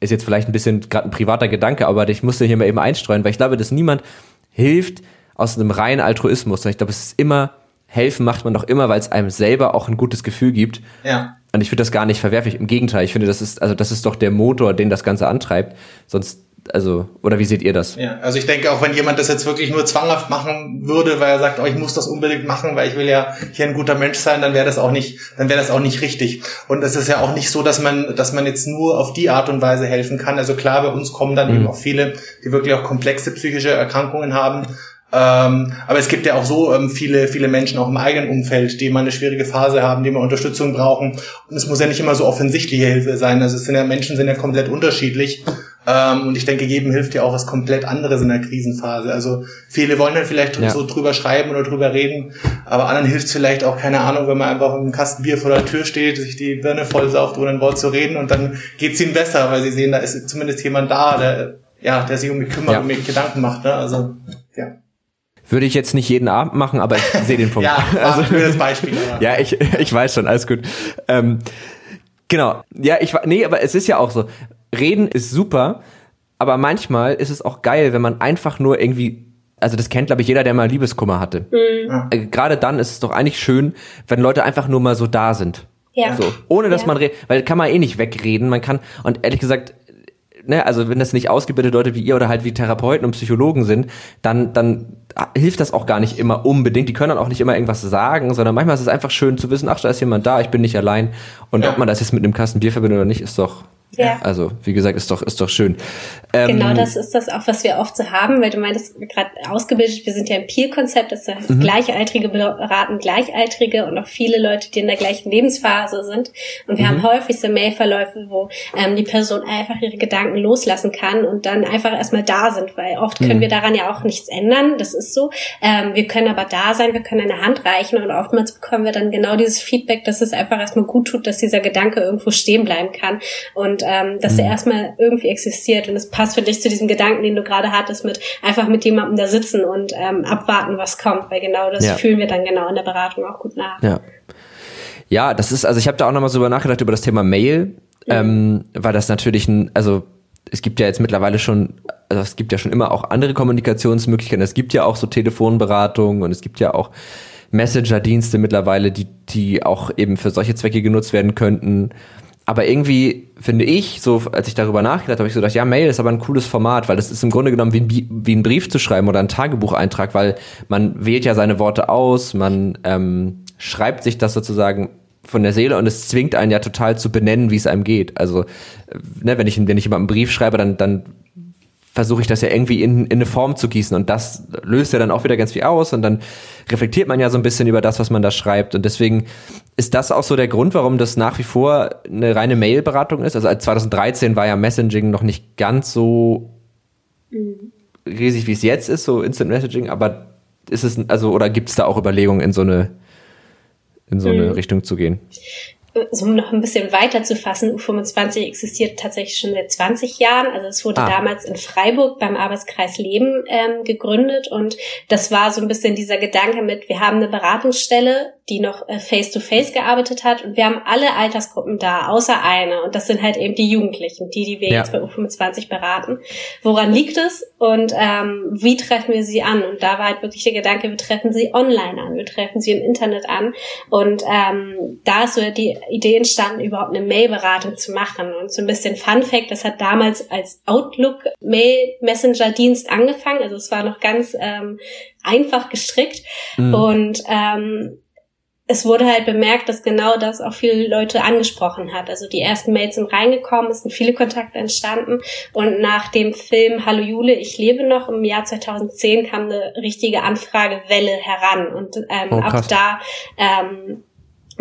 ist jetzt vielleicht ein bisschen gerade ein privater Gedanke, aber ich musste hier mal eben einstreuen, weil ich glaube, dass niemand hilft aus einem reinen Altruismus. Ich glaube, es ist immer, helfen macht man doch immer, weil es einem selber auch ein gutes Gefühl gibt. Ja. Und ich finde das gar nicht verwerflich. Im Gegenteil, ich finde, das ist, also das ist doch der Motor, den das Ganze antreibt. Sonst Also, oder wie seht ihr das? Ja, also ich denke, auch wenn jemand das jetzt wirklich nur zwanghaft machen würde, weil er sagt, oh, ich muss das unbedingt machen, weil ich will ja hier ein guter Mensch sein, dann wäre das auch nicht, dann wäre das auch nicht richtig. Und es ist ja auch nicht so, dass man, dass man jetzt nur auf die Art und Weise helfen kann. Also klar, bei uns kommen dann mhm. eben auch viele, die wirklich auch komplexe psychische Erkrankungen haben. Ähm, aber es gibt ja auch so ähm, viele, viele Menschen auch im eigenen Umfeld, die mal eine schwierige Phase haben, die mal Unterstützung brauchen. Und es muss ja nicht immer so offensichtliche Hilfe sein. Also es sind ja Menschen sind ja komplett unterschiedlich. Ähm, und ich denke, jedem hilft ja auch was komplett anderes in der Krisenphase. Also viele wollen dann vielleicht ja. so drüber schreiben oder drüber reden, aber anderen hilft es vielleicht auch, keine Ahnung, wenn man einfach im Kasten Bier vor der Tür steht, sich die Birne vollsauft, ohne ein Wort zu reden und dann geht es ihnen besser, weil sie sehen, da ist zumindest jemand da, der, ja, der sich um mich kümmert ja. und mir Gedanken macht. Ne? Also, ja. Würde ich jetzt nicht jeden Abend machen, aber ich sehe den (laughs) Punkt. ja, (laughs) also, für das Beispiel. (laughs) Ja, ich, ich weiß schon, alles gut. Ähm, genau. Ja, ich nee, aber es ist ja auch so reden ist super, aber manchmal ist es auch geil, wenn man einfach nur irgendwie also das kennt, glaube ich, jeder, der mal Liebeskummer hatte. Mhm. Äh, Gerade dann ist es doch eigentlich schön, wenn Leute einfach nur mal so da sind. Ja. So, ohne dass ja. man redet, weil kann man eh nicht wegreden. Man kann, und ehrlich gesagt, ne, also wenn das nicht ausgebildete Leute wie ihr oder halt wie Therapeuten und Psychologen sind, dann, dann hilft das auch gar nicht immer unbedingt. Die können dann auch nicht immer irgendwas sagen, sondern manchmal ist es einfach schön zu wissen, ach, da ist jemand da, ich bin nicht allein. Und ja. ob man das jetzt mit einem Kasten Bier verbindet oder nicht, ist doch, ja. Also, wie gesagt, ist doch, ist doch schön. Ähm, genau, das ist das auch, was wir oft so haben, weil du meintest gerade ausgebildet, wir sind ja im Peer-Konzept, das heißt, mhm. Gleichaltrige beraten Gleichaltrige und auch viele Leute, die in der gleichen Lebensphase sind. Und wir mhm. haben häufig so Mailverläufe, wo ähm, die Person einfach ihre Gedanken loslassen kann und dann einfach erstmal da sind, weil oft können mhm. wir daran ja auch nichts ändern, das ist so. Ähm, wir können aber da sein, wir können eine Hand reichen und oftmals bekommen wir dann genau dieses Feedback, dass es einfach erstmal gut tut, dass dieser Gedanke irgendwo stehen bleiben kann. Und und ähm, dass mhm. er erstmal irgendwie existiert. Und es passt für dich zu diesem Gedanken, den du gerade hattest, mit einfach mit jemandem da sitzen und ähm, abwarten, was kommt, weil genau das ja. fühlen wir dann genau in der Beratung auch gut nach. Ja. Ja, das ist, also ich habe da auch nochmal so über nachgedacht über das Thema Mail, mhm. ähm, weil das natürlich ein, also es gibt ja jetzt mittlerweile schon, also es gibt ja schon immer auch andere Kommunikationsmöglichkeiten. Es gibt ja auch so Telefonberatungen und es gibt ja auch Messenger-Dienste mittlerweile, die, die auch eben für solche Zwecke genutzt werden könnten. Aber irgendwie finde ich, so als ich darüber nachgedacht habe, ich so gedacht, ja, Mail ist aber ein cooles Format, weil das ist im Grunde genommen wie ein, wie ein Brief zu schreiben oder ein Tagebucheintrag, weil man wählt ja seine Worte aus, man ähm, schreibt sich das sozusagen von der Seele und es zwingt einen ja total zu benennen, wie es einem geht. Also, ne, wenn ich, wenn ich jemandem einen Brief schreibe, dann, dann versuche ich das ja irgendwie in, in eine Form zu gießen und das löst ja dann auch wieder ganz viel aus und dann reflektiert man ja so ein bisschen über das, was man da schreibt und deswegen ist das auch so der Grund, warum das nach wie vor eine reine Mail-Beratung ist. Also 2013 war ja Messaging noch nicht ganz so mhm. riesig, wie es jetzt ist, so Instant Messaging, aber ist es, also, oder gibt es da auch Überlegungen in so eine, in so eine mhm. Richtung zu gehen? So um noch ein bisschen weiter zu fassen, U25 existiert tatsächlich schon seit 20 Jahren. Also es wurde ah. damals in Freiburg beim Arbeitskreis Leben ähm, gegründet und das war so ein bisschen dieser Gedanke mit, wir haben eine Beratungsstelle, die noch äh, face-to-face -face gearbeitet hat und wir haben alle Altersgruppen da, außer eine und das sind halt eben die Jugendlichen, die, die wir ja. jetzt bei U25 beraten. Woran liegt es und ähm, wie treffen wir sie an? Und da war halt wirklich der Gedanke, wir treffen sie online an, wir treffen sie im Internet an und ähm, da ist so die Idee entstanden, überhaupt eine Mail-Beratung zu machen. Und so ein bisschen Fun Fact, das hat damals als Outlook-Mail-Messenger-Dienst angefangen. Also es war noch ganz ähm, einfach gestrickt. Mhm. Und ähm, es wurde halt bemerkt, dass genau das auch viele Leute angesprochen hat. Also die ersten Mails sind reingekommen, es sind viele Kontakte entstanden und nach dem Film Hallo Jule, ich lebe noch im Jahr 2010 kam eine richtige Anfragewelle heran und ähm, oh, ab da ähm,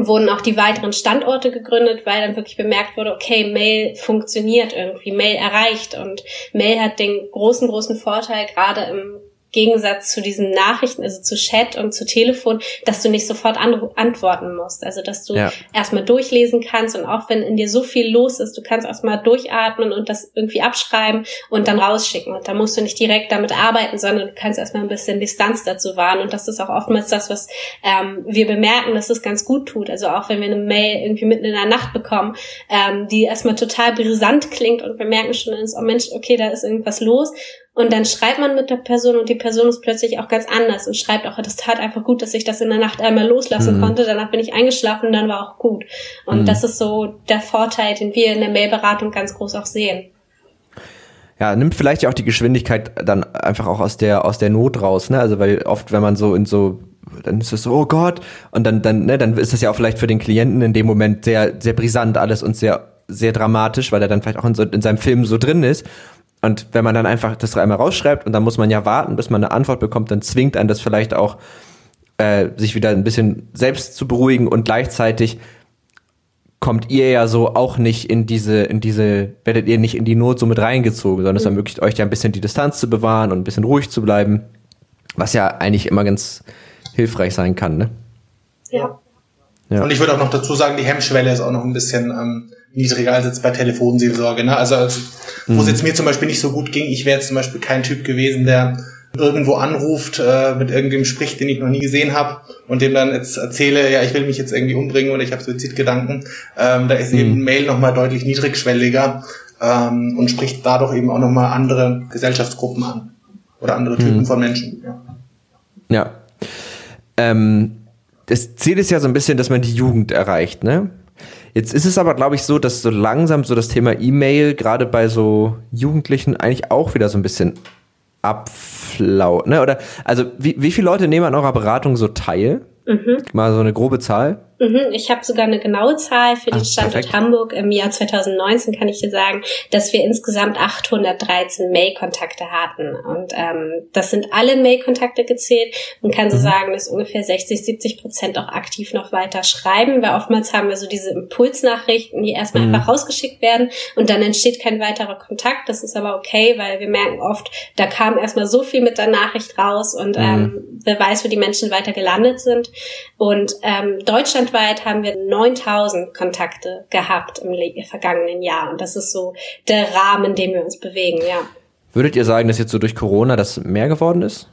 wurden auch die weiteren Standorte gegründet, weil dann wirklich bemerkt wurde, okay, Mail funktioniert irgendwie, Mail erreicht und Mail hat den großen, großen Vorteil, gerade im Gegensatz zu diesen Nachrichten, also zu Chat und zu Telefon, dass du nicht sofort an antworten musst. Also dass du ja. erstmal durchlesen kannst und auch wenn in dir so viel los ist, du kannst erstmal durchatmen und das irgendwie abschreiben und dann rausschicken. Und da musst du nicht direkt damit arbeiten, sondern du kannst erstmal ein bisschen Distanz dazu wahren. Und das ist auch oftmals das, was ähm, wir bemerken, dass es ganz gut tut. Also auch wenn wir eine Mail irgendwie mitten in der Nacht bekommen, ähm, die erstmal total brisant klingt und wir merken schon, oh Mensch, okay, da ist irgendwas los und dann schreibt man mit der Person und die Person ist plötzlich auch ganz anders und schreibt auch, das tat einfach gut, dass ich das in der Nacht einmal loslassen mhm. konnte. Danach bin ich eingeschlafen und dann war auch gut. Und mhm. das ist so der Vorteil, den wir in der Mailberatung ganz groß auch sehen. ja, nimmt vielleicht ja auch die Geschwindigkeit dann einfach auch aus der, aus der Not raus, ne? Also weil oft, wenn man so in so, dann ist es so, oh Gott, und dann, dann, ne, dann ist das ja auch vielleicht für den Klienten in dem Moment sehr, sehr brisant alles und sehr, sehr dramatisch, weil er dann vielleicht auch in, so, in seinem Film so drin ist. Und wenn man dann einfach das einmal rausschreibt und dann muss man ja warten, bis man eine Antwort bekommt, dann zwingt einen das vielleicht auch, äh, sich wieder ein bisschen selbst zu beruhigen und gleichzeitig kommt ihr ja so auch nicht in diese, in diese, werdet ihr nicht in die Not so mit reingezogen, sondern es mhm. ermöglicht euch ja ein bisschen die Distanz zu bewahren und ein bisschen ruhig zu bleiben, was ja eigentlich immer ganz hilfreich sein kann, ne? Ja. ja. Und ich würde auch noch dazu sagen, die Hemmschwelle ist auch noch ein bisschen ähm, niedriger als jetzt bei Telefonseelsorge. Ne? Also, also wo mhm. es jetzt mir zum Beispiel nicht so gut ging, ich wäre jetzt zum Beispiel kein Typ gewesen, der irgendwo anruft, äh, mit irgendwem spricht, den ich noch nie gesehen habe und dem dann jetzt erzähle, ja, ich will mich jetzt irgendwie umbringen oder ich habe Suizidgedanken, ähm, da ist mhm. eben Mail nochmal deutlich niedrigschwelliger ähm, und spricht dadurch eben auch nochmal andere Gesellschaftsgruppen an oder andere Typen mhm. von Menschen. Ja. ja. Ähm, das Ziel ist ja so ein bisschen, dass man die Jugend erreicht, ne? Jetzt ist es aber, glaube ich, so, dass so langsam so das Thema E-Mail gerade bei so Jugendlichen eigentlich auch wieder so ein bisschen abflaut, ne? Oder also wie, wie viele Leute nehmen an eurer Beratung so teil? Mhm. Mal so eine grobe Zahl. Mhm, ich habe sogar eine genaue Zahl für den Ach, Standort perfekt. Hamburg. Im Jahr 2019 kann ich dir sagen, dass wir insgesamt 813 Mail-Kontakte hatten. Und ähm, das sind alle Mail-Kontakte gezählt. Man kann so mhm. sagen, dass ungefähr 60, 70 Prozent auch aktiv noch weiter schreiben, weil oftmals haben wir so diese Impulsnachrichten, die erstmal mhm. einfach rausgeschickt werden und dann entsteht kein weiterer Kontakt. Das ist aber okay, weil wir merken oft, da kam erstmal so viel mit der Nachricht raus und mhm. ähm, wer weiß, wo die Menschen weiter gelandet sind. Und ähm, Deutschland deutschlandweit haben wir 9000 Kontakte gehabt im vergangenen Jahr. Und das ist so der Rahmen, in dem wir uns bewegen, ja. Würdet ihr sagen, dass jetzt so durch Corona das mehr geworden ist?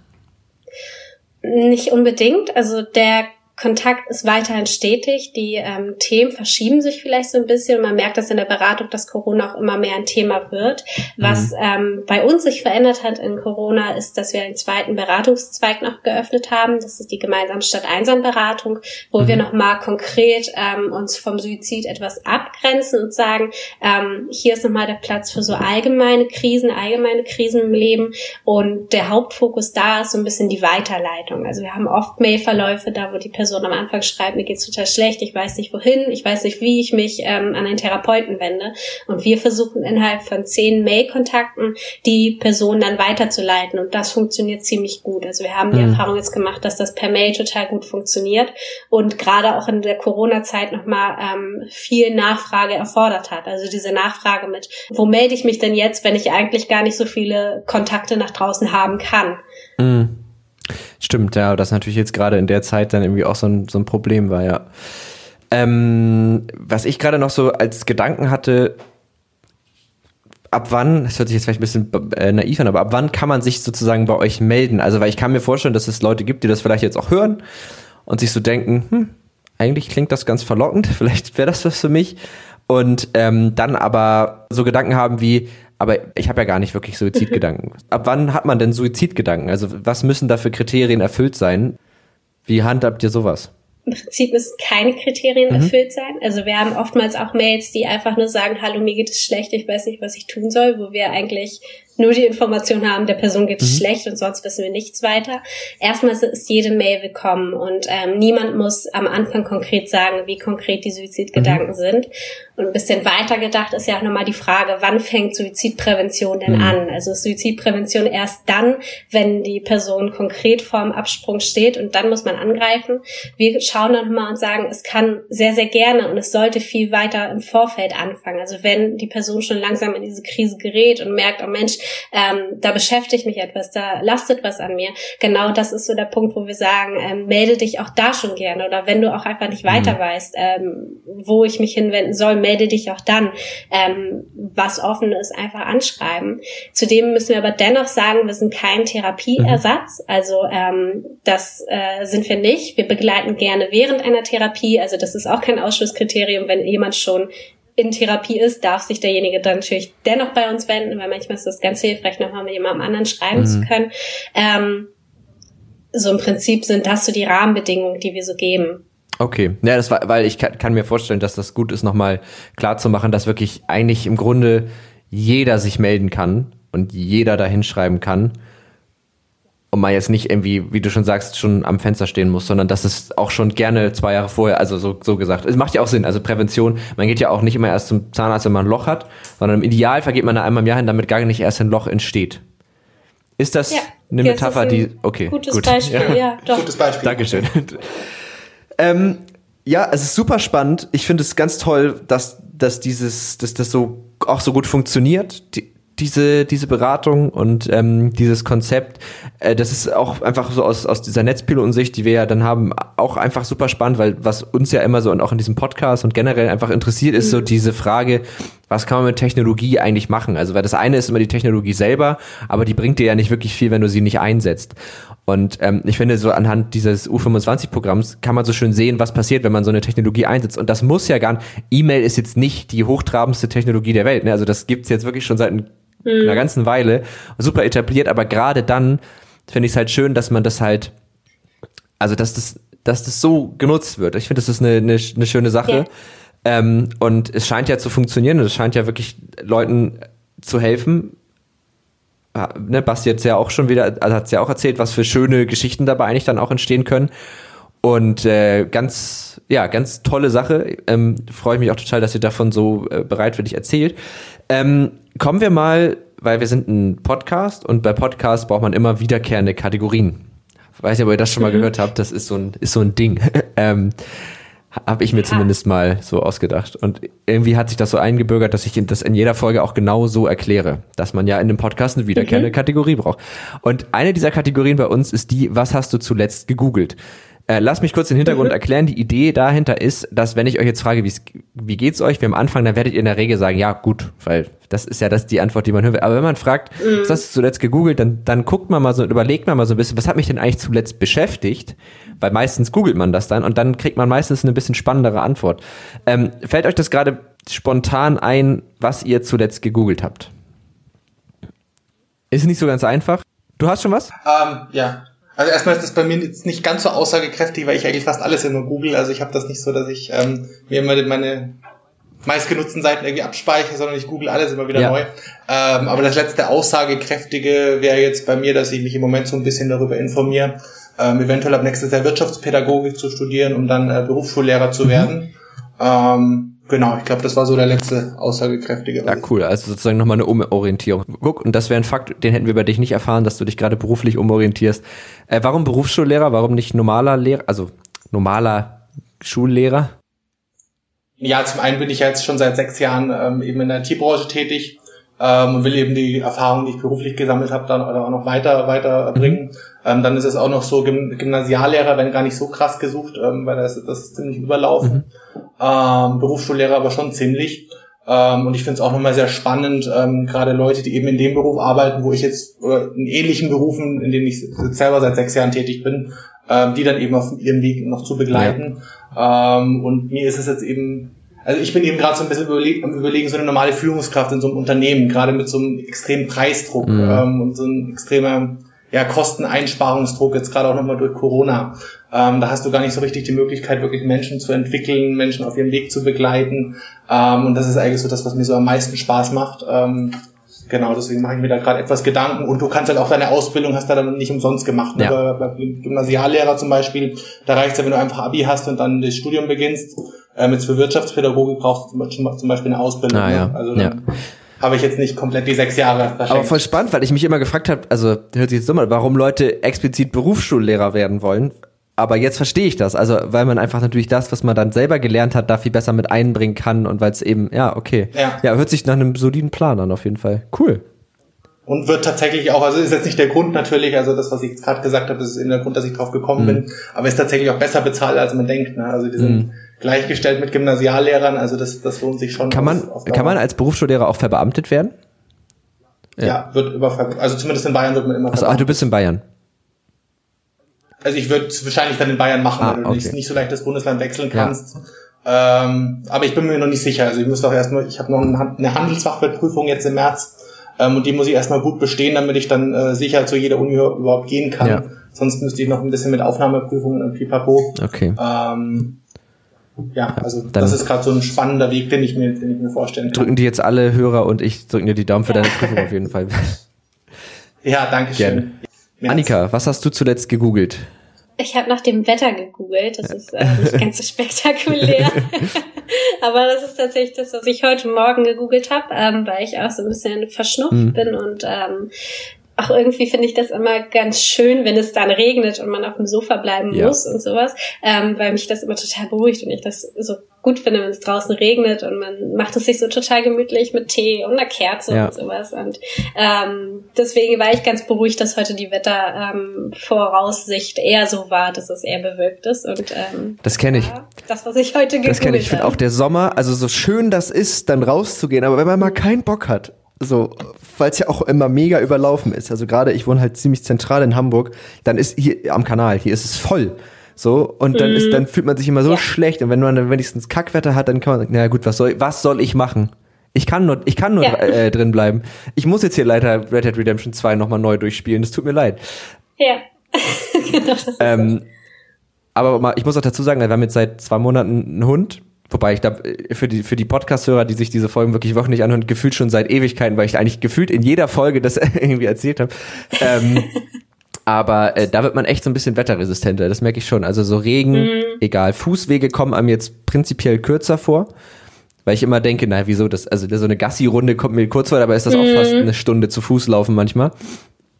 Nicht unbedingt. Also der Kontakt ist weiterhin stetig. Die ähm, Themen verschieben sich vielleicht so ein bisschen. Man merkt das in der Beratung, dass Corona auch immer mehr ein Thema wird. Was mhm. ähm, bei uns sich verändert hat in Corona, ist, dass wir einen zweiten Beratungszweig noch geöffnet haben. Das ist die gemeinsame Stadt-Einsam-Beratung, wo mhm. wir nochmal konkret ähm, uns vom Suizid etwas abgrenzen und sagen, ähm, hier ist nochmal der Platz für so allgemeine Krisen, allgemeine Krisen im Leben. Und der Hauptfokus da ist so ein bisschen die Weiterleitung. Also wir haben oft Mailverläufe da, wo die Person Person am Anfang schreibt, mir geht's total schlecht, ich weiß nicht wohin, ich weiß nicht, wie ich mich ähm, an einen Therapeuten wende. Und wir versuchen innerhalb von zehn Mail-Kontakten die Person dann weiterzuleiten. Und das funktioniert ziemlich gut. Also wir haben die mhm. Erfahrung jetzt gemacht, dass das per Mail total gut funktioniert und gerade auch in der Corona-Zeit nochmal ähm, viel Nachfrage erfordert hat. Also diese Nachfrage mit, wo melde ich mich denn jetzt, wenn ich eigentlich gar nicht so viele Kontakte nach draußen haben kann? Mhm. Stimmt, ja, das natürlich jetzt gerade in der Zeit dann irgendwie auch so ein, so ein Problem war, ja. Ähm, was ich gerade noch so als Gedanken hatte, ab wann, das hört sich jetzt vielleicht ein bisschen äh, naiv an, aber ab wann kann man sich sozusagen bei euch melden? Also, weil ich kann mir vorstellen, dass es Leute gibt, die das vielleicht jetzt auch hören und sich so denken, hm, eigentlich klingt das ganz verlockend, (laughs) vielleicht wäre das was für mich. Und ähm, dann aber so Gedanken haben wie, aber ich habe ja gar nicht wirklich Suizidgedanken. (laughs) Ab wann hat man denn Suizidgedanken? Also was müssen da für Kriterien erfüllt sein? Wie handhabt ihr sowas? Im Prinzip müssen keine Kriterien mhm. erfüllt sein. Also wir haben oftmals auch Mails, die einfach nur sagen, hallo, mir geht es schlecht, ich weiß nicht, was ich tun soll, wo wir eigentlich nur die Information haben, der Person geht es mhm. schlecht und sonst wissen wir nichts weiter. Erstmal ist jede Mail willkommen und ähm, niemand muss am Anfang konkret sagen, wie konkret die Suizidgedanken mhm. sind. Und ein bisschen weiter gedacht ist ja auch nochmal die Frage, wann fängt Suizidprävention denn mhm. an? Also Suizidprävention erst dann, wenn die Person konkret vorm Absprung steht und dann muss man angreifen. Wir schauen dann nochmal und sagen, es kann sehr, sehr gerne und es sollte viel weiter im Vorfeld anfangen. Also wenn die Person schon langsam in diese Krise gerät und merkt, oh Mensch, ähm, da beschäftigt mich etwas, da lastet was an mir. Genau das ist so der Punkt, wo wir sagen, ähm, melde dich auch da schon gerne oder wenn du auch einfach nicht weiter mhm. weißt, ähm, wo ich mich hinwenden soll, melde dich auch dann. Ähm, was offen ist, einfach anschreiben. Zudem müssen wir aber dennoch sagen, wir sind kein Therapieersatz. Mhm. Also ähm, das äh, sind wir nicht. Wir begleiten gerne während einer Therapie. Also das ist auch kein Ausschlusskriterium, wenn jemand schon in Therapie ist, darf sich derjenige dann natürlich dennoch bei uns wenden, weil manchmal ist das ganz hilfreich, nochmal mit jemandem anderen schreiben mhm. zu können. Ähm, so im Prinzip sind das so die Rahmenbedingungen, die wir so geben. Okay, ja, das war, weil ich kann, kann mir vorstellen, dass das gut ist, nochmal klar zu machen, dass wirklich eigentlich im Grunde jeder sich melden kann und jeder da hinschreiben kann und man jetzt nicht irgendwie, wie du schon sagst, schon am Fenster stehen muss, sondern dass es auch schon gerne zwei Jahre vorher, also so, so gesagt, es macht ja auch Sinn, also Prävention, man geht ja auch nicht immer erst zum Zahnarzt, wenn man ein Loch hat, sondern im Idealfall geht man da einmal im Jahr hin, damit gar nicht erst ein Loch entsteht. Ist das ja, eine Metapher, ein die, okay, gutes gut. Beispiel, ja, ja doch. Gutes Beispiel. Dankeschön. ähm, ja, es ist super spannend. Ich finde es ganz toll, dass, dass dieses, dass das so auch so gut funktioniert. Die, diese, diese Beratung und ähm, dieses Konzept. Äh, das ist auch einfach so aus, aus dieser Netzpiloten-Sicht, die wir ja dann haben, auch einfach super spannend, weil was uns ja immer so und auch in diesem Podcast und generell einfach interessiert, ist so mhm. diese Frage, was kann man mit Technologie eigentlich machen? Also, weil das eine ist immer die Technologie selber, aber die bringt dir ja nicht wirklich viel, wenn du sie nicht einsetzt. Und ähm, ich finde, so anhand dieses U25-Programms kann man so schön sehen, was passiert, wenn man so eine Technologie einsetzt. Und das muss ja gar nicht, E-Mail ist jetzt nicht die hochtrabendste Technologie der Welt. Ne? Also das gibt's jetzt wirklich schon seit ein mhm. einer ganzen Weile, super etabliert, aber gerade dann finde ich es halt schön, dass man das halt, also dass das, dass das so genutzt wird. Ich finde, das ist eine, eine, eine schöne Sache. Ja. Ähm, und es scheint ja zu funktionieren und es scheint ja wirklich Leuten zu helfen. Ne, Basti jetzt ja auch schon wieder, also hat es ja auch erzählt, was für schöne Geschichten dabei eigentlich dann auch entstehen können. Und äh, ganz, ja, ganz tolle Sache. Ähm, Freue ich mich auch total, dass ihr davon so äh, bereitwillig erzählt. Ähm, kommen wir mal, weil wir sind ein Podcast und bei Podcasts braucht man immer wiederkehrende Kategorien. Weiß nicht, ob ihr das schon mal mhm. gehört habt, das ist so ein, ist so ein Ding. (laughs) ähm, habe ich mir ja. zumindest mal so ausgedacht. Und irgendwie hat sich das so eingebürgert, dass ich das in jeder Folge auch genau so erkläre, dass man ja in dem Podcast eine wiederkehrende mhm. Kategorie braucht. Und eine dieser Kategorien bei uns ist die, was hast du zuletzt gegoogelt? Äh, lass mich kurz den Hintergrund mhm. erklären. Die Idee dahinter ist, dass wenn ich euch jetzt frage, wie geht's euch, wir am Anfang, dann werdet ihr in der Regel sagen, ja gut, weil das ist ja das die Antwort, die man hören will. Aber wenn man fragt, mhm. was hast du zuletzt gegoogelt, dann, dann guckt man mal so, überlegt man mal so ein bisschen, was hat mich denn eigentlich zuletzt beschäftigt? Weil meistens googelt man das dann und dann kriegt man meistens eine bisschen spannendere Antwort. Ähm, fällt euch das gerade spontan ein, was ihr zuletzt gegoogelt habt? Ist nicht so ganz einfach. Du hast schon was? Um, ähm, ja. Also erstmal ist das bei mir jetzt nicht ganz so aussagekräftig, weil ich eigentlich fast alles immer google. Also ich habe das nicht so, dass ich ähm, mir immer meine meistgenutzten Seiten irgendwie abspeichere, sondern ich google alles immer wieder ja. neu. Ähm, aber das letzte aussagekräftige wäre jetzt bei mir, dass ich mich im Moment so ein bisschen darüber informiere, ähm, eventuell ab nächstes Jahr Wirtschaftspädagogik zu studieren, um dann äh, Berufsschullehrer zu mhm. werden. Ähm, Genau, ich glaube, das war so der letzte aussagekräftige. Ja, cool. Also sozusagen nochmal eine Umorientierung. Guck, und das wäre ein Fakt, den hätten wir bei dich nicht erfahren, dass du dich gerade beruflich umorientierst. Äh, warum Berufsschullehrer? Warum nicht normaler Lehrer? Also normaler Schullehrer? Ja, zum einen bin ich jetzt schon seit sechs Jahren ähm, eben in der IT-Branche tätig ähm, und will eben die Erfahrungen, die ich beruflich gesammelt habe, dann auch noch weiter weiterbringen. Mhm. Ähm, dann ist es auch noch so Gym Gymnasiallehrer, wenn gar nicht so krass gesucht, ähm, weil das, das ist ziemlich überlaufen. Mhm. Ähm, Berufsschullehrer aber schon ziemlich. Ähm, und ich finde es auch nochmal sehr spannend, ähm, gerade Leute, die eben in dem Beruf arbeiten, wo ich jetzt, oder in ähnlichen Berufen, in denen ich selber seit sechs Jahren tätig bin, ähm, die dann eben auf ihrem Weg noch zu begleiten. Ja. Ähm, und mir ist es jetzt eben also ich bin eben gerade so ein bisschen überleg am überlegen, so eine normale Führungskraft in so einem Unternehmen, gerade mit so einem extremen Preisdruck mhm. ähm, und so einem extremer ja, Kosteneinsparungsdruck, jetzt gerade auch nochmal durch Corona. Ähm, da hast du gar nicht so richtig die Möglichkeit, wirklich Menschen zu entwickeln, Menschen auf ihrem Weg zu begleiten. Ähm, und das ist eigentlich so das, was mir so am meisten Spaß macht. Ähm, genau, deswegen mache ich mir da gerade etwas Gedanken. Und du kannst halt auch deine Ausbildung, hast du dann nicht umsonst gemacht. Ne? Ja. Bei, bei Gymnasiallehrer zum Beispiel, da reicht es ja, wenn du einfach Abi hast und dann das Studium beginnst ähm, jetzt für Wirtschaftspädagogik brauchst du zum Beispiel eine Ausbildung. Ah, ja. Ne? Also ja. habe ich jetzt nicht komplett die sechs Jahre verschenkt. Aber voll spannend, weil ich mich immer gefragt habe, also hört sich jetzt dumm an, warum Leute explizit Berufsschullehrer werden wollen. Aber jetzt verstehe ich das. Also, weil man einfach natürlich das, was man dann selber gelernt hat, da viel besser mit einbringen kann und weil es eben, ja, okay. Ja. ja, hört sich nach einem soliden Plan an, auf jeden Fall. Cool. Und wird tatsächlich auch, also ist jetzt nicht der Grund natürlich, also das, was ich gerade gesagt habe, ist in der Grund, dass ich drauf gekommen mhm. bin, aber ist tatsächlich auch besser bezahlt, als man denkt. Ne? Also die sind mhm gleichgestellt mit Gymnasiallehrern. Also das, das lohnt sich schon. Kann man, auf, auf kann man als Berufsschullehrer auch verbeamtet werden? Ja, ja wird über, also zumindest in Bayern wird man immer also, ach, du bist in Bayern. Also ich würde es wahrscheinlich dann in Bayern machen, ah, weil du okay. nicht, nicht so leicht das Bundesland wechseln kannst. Ja. Ähm, aber ich bin mir noch nicht sicher. Also ich muss doch erstmal, ich habe noch eine Handelsfachwertprüfung jetzt im März ähm, und die muss ich erstmal gut bestehen, damit ich dann äh, sicher zu jeder Uni überhaupt gehen kann. Ja. Sonst müsste ich noch ein bisschen mit Aufnahmeprüfungen und Pipapo. Okay. Ähm, ja, also Dann das ist gerade so ein spannender Weg, den ich mir, den ich mir vorstellen kann. Drücken die jetzt alle Hörer und ich drücken dir die Daumen für deine Prüfung auf jeden Fall. (laughs) Ja, danke schön. Annika, was hast du zuletzt gegoogelt? Ich habe nach dem Wetter gegoogelt. Das ist äh, nicht ganz so (laughs) spektakulär. Aber das ist tatsächlich das, was ich heute Morgen gegoogelt habe, ähm, weil ich auch so ein bisschen verschnupft mhm. bin und ähm, auch irgendwie finde ich das immer ganz schön, wenn es dann regnet und man auf dem Sofa bleiben ja. muss und sowas, ähm, weil mich das immer total beruhigt und ich das so gut finde, wenn es draußen regnet und man macht es sich so total gemütlich mit Tee und einer Kerze ja. und sowas. Und ähm, deswegen war ich ganz beruhigt, dass heute die Wettervoraussicht ähm, eher so war, dass es eher bewölkt ist. Und ähm, das kenne ich. Das, was ich heute Das kenne ich. Ich finde auch der Sommer, also so schön das ist, dann rauszugehen, aber wenn man mal keinen Bock hat, so, weil es ja auch immer mega überlaufen ist. Also gerade ich wohne halt ziemlich zentral in Hamburg, dann ist hier am Kanal, hier ist es voll. So, und dann ist, mhm. dann fühlt man sich immer so ja. schlecht. Und wenn man dann wenigstens Kackwetter hat, dann kann man sagen, na gut, was soll, was soll ich machen? Ich kann nur, ich kann nur ja. äh, drin bleiben. Ich muss jetzt hier leider Red Dead Redemption 2 nochmal neu durchspielen. Das tut mir leid. Ja. (laughs) genau, das ist ähm, aber mal, ich muss auch dazu sagen, wir haben jetzt seit zwei Monaten einen Hund Wobei ich glaube, für die, für die Podcast-Hörer, die sich diese Folgen wirklich wöchentlich anhören, gefühlt schon seit Ewigkeiten, weil ich eigentlich gefühlt in jeder Folge das (laughs) irgendwie erzählt habe. Ähm, (laughs) aber äh, da wird man echt so ein bisschen wetterresistenter, das merke ich schon. Also so Regen, mhm. egal. Fußwege kommen einem jetzt prinzipiell kürzer vor. Weil ich immer denke, na wieso, das, also so eine Gassi-Runde kommt mir kurz vor, aber ist das mhm. auch fast eine Stunde zu Fuß laufen manchmal.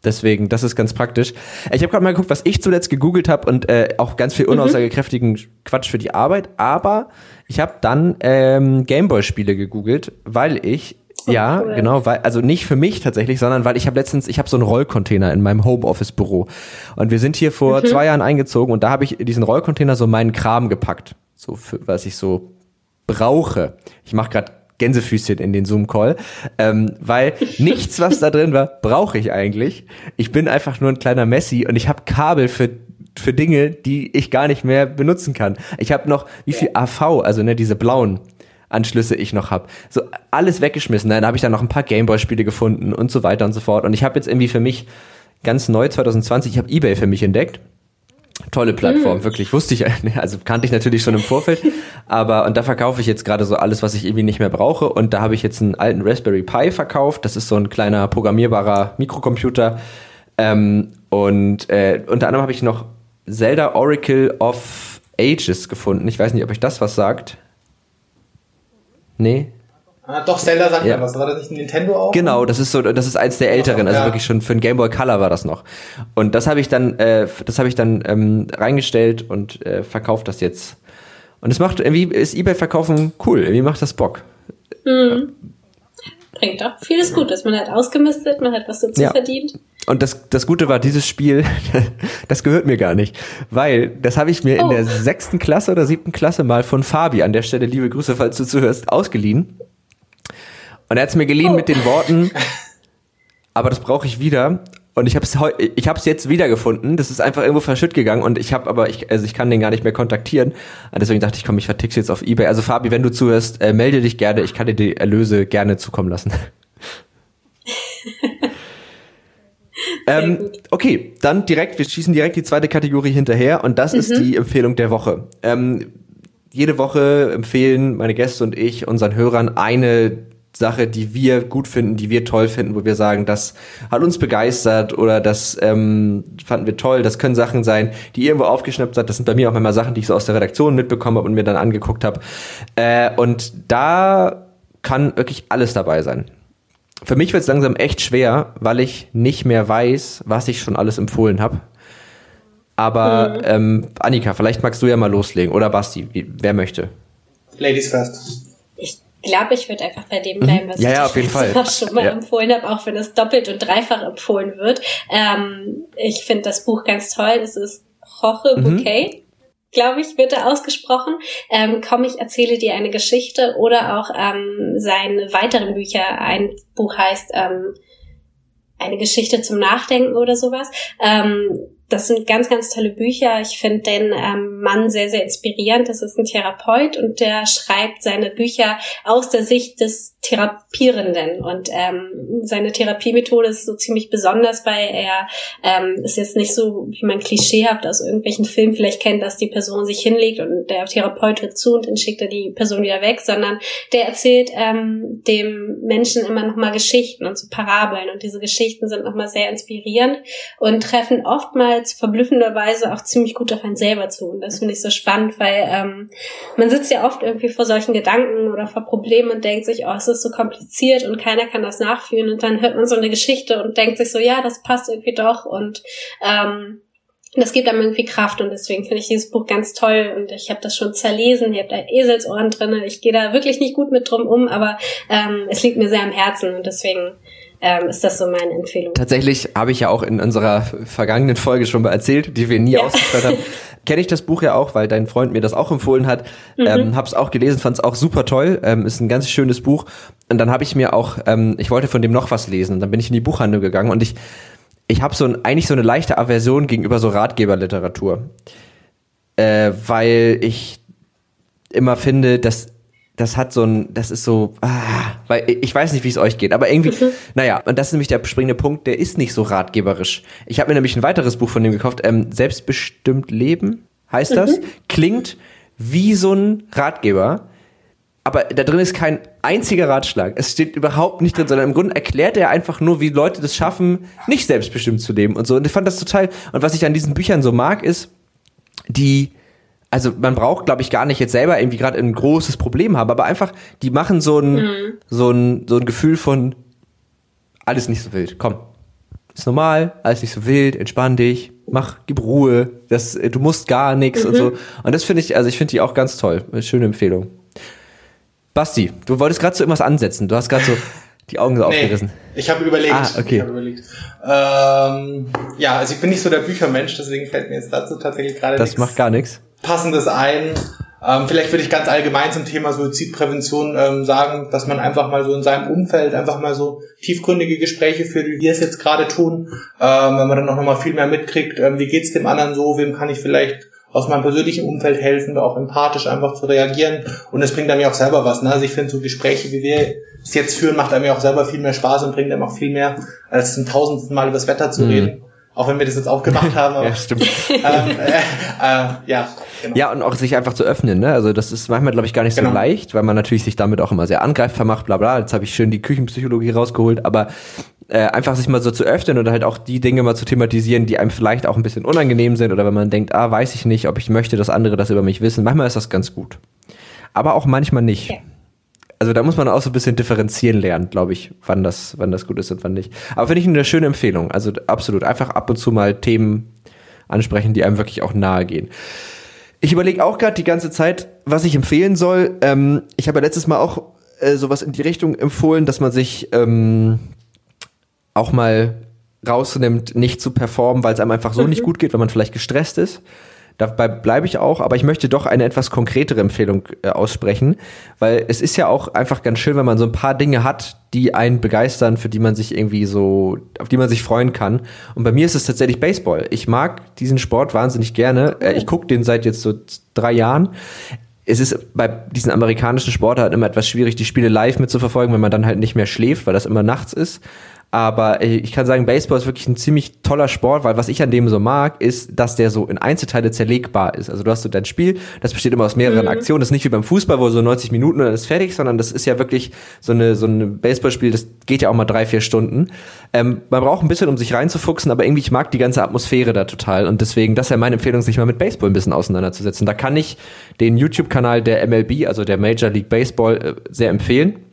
Deswegen, das ist ganz praktisch. Ich habe gerade mal geguckt, was ich zuletzt gegoogelt habe und äh, auch ganz viel mhm. unaussagekräftigen mhm. Quatsch für die Arbeit. Aber ich habe dann ähm, Gameboy-Spiele gegoogelt, weil ich oh, ja, cool. genau, weil also nicht für mich tatsächlich, sondern weil ich habe letztens, ich habe so einen Rollcontainer in meinem Homeoffice-Büro und wir sind hier vor mhm. zwei Jahren eingezogen und da habe ich diesen Rollcontainer so meinen Kram gepackt, so für was ich so brauche. Ich mache gerade Gänsefüßchen in den Zoom-Call, ähm, weil nichts, was da drin war, brauche ich eigentlich. Ich bin einfach nur ein kleiner Messi und ich habe Kabel für für Dinge, die ich gar nicht mehr benutzen kann. Ich habe noch, wie viel AV, also ne, diese blauen Anschlüsse ich noch habe. So alles weggeschmissen. Dann habe ich dann noch ein paar Gameboy-Spiele gefunden und so weiter und so fort. Und ich habe jetzt irgendwie für mich ganz neu 2020, ich habe eBay für mich entdeckt Tolle Plattform, mhm. wirklich. Wusste ich, (laughs) also kannte ich natürlich schon im Vorfeld. (laughs) aber, und da verkaufe ich jetzt gerade so alles, was ich irgendwie nicht mehr brauche. Und da habe ich jetzt einen alten Raspberry Pi verkauft. Das ist so ein kleiner programmierbarer Mikrocomputer. Ähm, und äh, unter anderem habe ich noch Zelda Oracle of Ages gefunden. Ich weiß nicht, ob euch das was sagt. Nee? Ah, doch, Zelda sagt ja. mir was. War das nicht ein Nintendo auch? Genau, das ist so, das ist eins der älteren, also ja. wirklich schon für ein Game Boy Color war das noch. Und das habe ich dann, äh, das habe ich dann ähm, reingestellt und äh, verkauft das jetzt. Und es macht irgendwie ist eBay Verkaufen cool. Irgendwie macht das Bock. Mhm. Bringt auch vieles Gutes. Man hat ausgemistet, man hat was dazu ja. verdient. Und das, das Gute war, dieses Spiel, (laughs) das gehört mir gar nicht. Weil das habe ich mir oh. in der sechsten Klasse oder siebten Klasse mal von Fabi, an der Stelle liebe Grüße, falls du zuhörst, ausgeliehen. Und er hat es mir geliehen oh. mit den Worten, (laughs) aber das brauche ich wieder. Und ich habe es ich habe es jetzt wiedergefunden. Das ist einfach irgendwo verschütt gegangen und ich habe aber ich also ich kann den gar nicht mehr kontaktieren. Und deswegen dachte ich, komm, ich vertick's jetzt auf eBay. Also Fabi, wenn du zuhörst, äh, melde dich gerne. Ich kann dir die Erlöse gerne zukommen lassen. (laughs) ähm, okay, dann direkt, wir schießen direkt die zweite Kategorie hinterher und das mhm. ist die Empfehlung der Woche. Ähm, jede Woche empfehlen meine Gäste und ich unseren Hörern eine Sache, die wir gut finden, die wir toll finden, wo wir sagen, das hat uns begeistert oder das ähm, fanden wir toll. Das können Sachen sein, die irgendwo aufgeschnappt hat. Das sind bei mir auch immer Sachen, die ich so aus der Redaktion mitbekommen habe und mir dann angeguckt habe. Äh, und da kann wirklich alles dabei sein. Für mich wird es langsam echt schwer, weil ich nicht mehr weiß, was ich schon alles empfohlen habe. Aber mhm. ähm, Annika, vielleicht magst du ja mal loslegen oder Basti, wie, wer möchte? Ladies first. Ich glaube, ich würde einfach bei dem bleiben, was ja, ja, auf jeden (laughs) Fall. auch schon mal ja. empfohlen habe, auch wenn es doppelt und dreifach empfohlen wird. Ähm, ich finde das Buch ganz toll. Es ist Roche mhm. Bouquet. Mhm glaube ich, wird er ausgesprochen. Ähm, komm, ich erzähle dir eine Geschichte oder auch ähm, seine weiteren Bücher. Ein Buch heißt ähm, eine Geschichte zum Nachdenken oder sowas. Ähm, das sind ganz, ganz tolle Bücher. Ich finde den ähm, Mann sehr, sehr inspirierend. Das ist ein Therapeut und der schreibt seine Bücher aus der Sicht des Therapierenden. Und ähm, seine Therapiemethode ist so ziemlich besonders, weil er ähm, ist jetzt nicht so, wie man klischeehaft aus irgendwelchen Filmen vielleicht kennt, dass die Person sich hinlegt und der Therapeut hört zu und dann schickt er die Person wieder weg, sondern der erzählt ähm, dem Menschen immer nochmal Geschichten und so Parabeln. Und diese Geschichten sind nochmal sehr inspirierend und treffen oftmals verblüffenderweise auch ziemlich gut auf einen selber zu. Und das finde ich so spannend, weil ähm, man sitzt ja oft irgendwie vor solchen Gedanken oder vor Problemen und denkt sich, oh, es ist so kompliziert und keiner kann das nachfühlen. Und dann hört man so eine Geschichte und denkt sich so, ja, das passt irgendwie doch. Und ähm, das gibt einem irgendwie Kraft und deswegen finde ich dieses Buch ganz toll und ich habe das schon zerlesen, ich habe da Eselsohren drin, ich gehe da wirklich nicht gut mit drum um, aber ähm, es liegt mir sehr am Herzen und deswegen ähm, ist das so meine Empfehlung. Tatsächlich habe ich ja auch in unserer vergangenen Folge schon mal erzählt, die wir nie ja. ausgestrahlt haben. (laughs) Kenne ich das Buch ja auch, weil dein Freund mir das auch empfohlen hat. Mhm. Ähm, hab's auch gelesen, fand es auch super toll. Ähm, ist ein ganz schönes Buch. Und dann habe ich mir auch, ähm, ich wollte von dem noch was lesen. Und dann bin ich in die Buchhandlung gegangen und ich, ich habe so ein, eigentlich so eine leichte Aversion gegenüber so Ratgeberliteratur. Äh, weil ich immer finde, dass das hat so ein, das ist so, ah, weil ich weiß nicht, wie es euch geht, aber irgendwie, mhm. naja, und das ist nämlich der springende Punkt, der ist nicht so ratgeberisch. Ich habe mir nämlich ein weiteres Buch von dem gekauft, ähm, Selbstbestimmt Leben heißt das, mhm. klingt wie so ein Ratgeber, aber da drin ist kein einziger Ratschlag. Es steht überhaupt nicht drin, sondern im Grunde erklärt er einfach nur, wie Leute das schaffen, nicht selbstbestimmt zu leben und so. Und ich fand das total, und was ich an diesen Büchern so mag, ist, die, also man braucht, glaube ich, gar nicht jetzt selber irgendwie gerade ein großes Problem haben, aber einfach, die machen so ein, mhm. so ein, so ein Gefühl von alles nicht so wild. Komm, ist normal, alles nicht so wild, entspann dich, mach, gib Ruhe, das, du musst gar nichts mhm. und so. Und das finde ich, also ich finde die auch ganz toll. Eine schöne Empfehlung. Basti, du wolltest gerade so irgendwas ansetzen. Du hast gerade so die Augen so nee, aufgerissen. Ich habe überlegt. Ah, okay. Ich hab überlegt. Ähm, ja, also ich bin nicht so der Büchermensch, deswegen fällt mir jetzt dazu tatsächlich gerade Das macht gar nichts passendes ein. Ähm, vielleicht würde ich ganz allgemein zum Thema Suizidprävention ähm, sagen, dass man einfach mal so in seinem Umfeld einfach mal so tiefgründige Gespräche führt, wie wir es jetzt gerade tun, ähm, wenn man dann auch nochmal viel mehr mitkriegt, ähm, wie geht's dem anderen so, wem kann ich vielleicht aus meinem persönlichen Umfeld helfen, auch empathisch einfach zu reagieren und es bringt einem ja auch selber was. Ne? Also ich finde so Gespräche, wie wir es jetzt führen, macht einem ja auch selber viel mehr Spaß und bringt einem auch viel mehr, als zum tausendsten Mal über das Wetter zu mhm. reden auch wenn wir das jetzt auch gemacht (laughs) haben. Aber, ja, stimmt. (laughs) Ähm, äh, äh, ja, genau. ja, und auch sich einfach zu öffnen. Ne? Also das ist manchmal, glaube ich, gar nicht genau. so leicht, weil man natürlich sich damit auch immer sehr angreifbar macht, bla bla. Jetzt habe ich schön die Küchenpsychologie rausgeholt, aber äh, einfach sich mal so zu öffnen und halt auch die Dinge mal zu thematisieren, die einem vielleicht auch ein bisschen unangenehm sind oder wenn man denkt, ah, weiß ich nicht, ob ich möchte, dass andere das über mich wissen. Manchmal ist das ganz gut. Aber auch manchmal nicht. Ja also da muss man auch so ein bisschen differenzieren lernen, glaube ich, wann das, wann das gut ist und wann nicht. Aber finde ich eine schöne Empfehlung. Also absolut. Einfach ab und zu mal Themen ansprechen, die einem wirklich auch nahe gehen. Ich überlege auch gerade die ganze Zeit, was ich empfehlen soll. Ähm, ich habe ja letztes Mal auch äh, sowas in die Richtung empfohlen, dass man sich ähm, auch mal rausnimmt, nicht zu performen, weil es einem einfach so mhm. nicht gut geht, wenn man vielleicht gestresst ist. Dabei bleibe ich auch, aber ich möchte doch eine etwas konkretere Empfehlung äh, aussprechen, weil es ist ja auch einfach ganz schön, wenn man so ein paar Dinge hat, die einen begeistern, für die man sich irgendwie so, auf die man sich freuen kann. Und bei mir ist es tatsächlich Baseball. Ich mag diesen Sport wahnsinnig gerne. Äh, ich gucke den seit jetzt so drei Jahren es ist bei diesen amerikanischen Sportarten immer etwas schwierig, die Spiele live mitzuverfolgen, wenn man dann halt nicht mehr schläft, weil das immer nachts ist. Aber äh, ich kann sagen, Baseball ist wirklich ein ziemlich toller Sport, weil was ich an dem so mag, ist, dass der so in Einzelteile zerlegbar ist. Also du hast so dein Spiel, das besteht immer aus mehreren mhm. Aktionen. Das ist nicht wie beim Fußball, wo so 90 Minuten und dann ist fertig, sondern das ist ja wirklich so eine so ein Baseballspiel, das geht ja auch mal drei, vier Stunden. Ähm, man braucht ein bisschen, um sich reinzufuchsen, aber irgendwie ich mag die ganze Atmosphäre da total und deswegen, das ist ja meine Empfehlung, sich mal mit Baseball ein bisschen auseinanderzusetzen. Da kann ich den YouTube-Kanal der MLB, also der Major League Baseball, äh, sehr empfehlen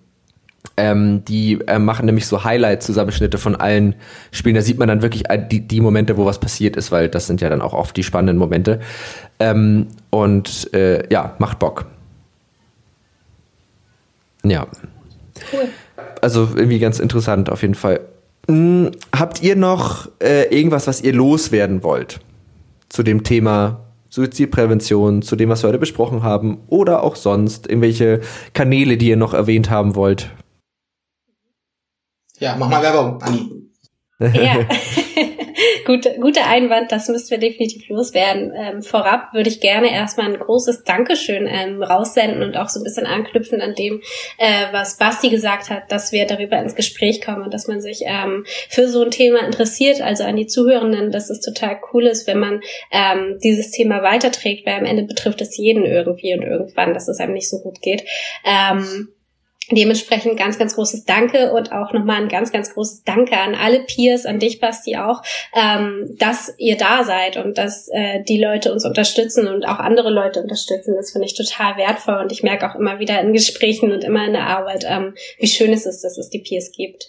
ähm, die äh, machen nämlich so Highlight-Zusammenschnitte von allen Spielen. Da sieht man dann wirklich die, die Momente, wo was passiert ist, weil das sind ja dann auch oft die spannenden Momente. Ähm, und äh, ja, macht Bock. Ja. Cool. Also irgendwie ganz interessant auf jeden Fall. Hm, habt ihr noch äh, irgendwas, was ihr loswerden wollt zu dem Thema Suizidprävention, zu dem, was wir heute besprochen haben, oder auch sonst irgendwelche Kanäle, die ihr noch erwähnt haben wollt? Ja, mach mal Werbung, Anni. Ja. (laughs) (laughs) Gute, guter Einwand, das müssen wir definitiv loswerden. Ähm, vorab würde ich gerne erstmal ein großes Dankeschön ähm, raussenden und auch so ein bisschen anknüpfen an dem, äh, was Basti gesagt hat, dass wir darüber ins Gespräch kommen und dass man sich ähm, für so ein Thema interessiert, also an die Zuhörenden, dass es total cool ist, wenn man ähm, dieses Thema weiterträgt, weil am Ende betrifft es jeden irgendwie und irgendwann, dass es einem nicht so gut geht. Ähm, Dementsprechend ganz, ganz großes Danke und auch nochmal ein ganz, ganz großes Danke an alle Peers, an dich, Basti, auch, ähm, dass ihr da seid und dass äh, die Leute uns unterstützen und auch andere Leute unterstützen. Das finde ich total wertvoll und ich merke auch immer wieder in Gesprächen und immer in der Arbeit, ähm, wie schön es ist, dass es die Peers gibt.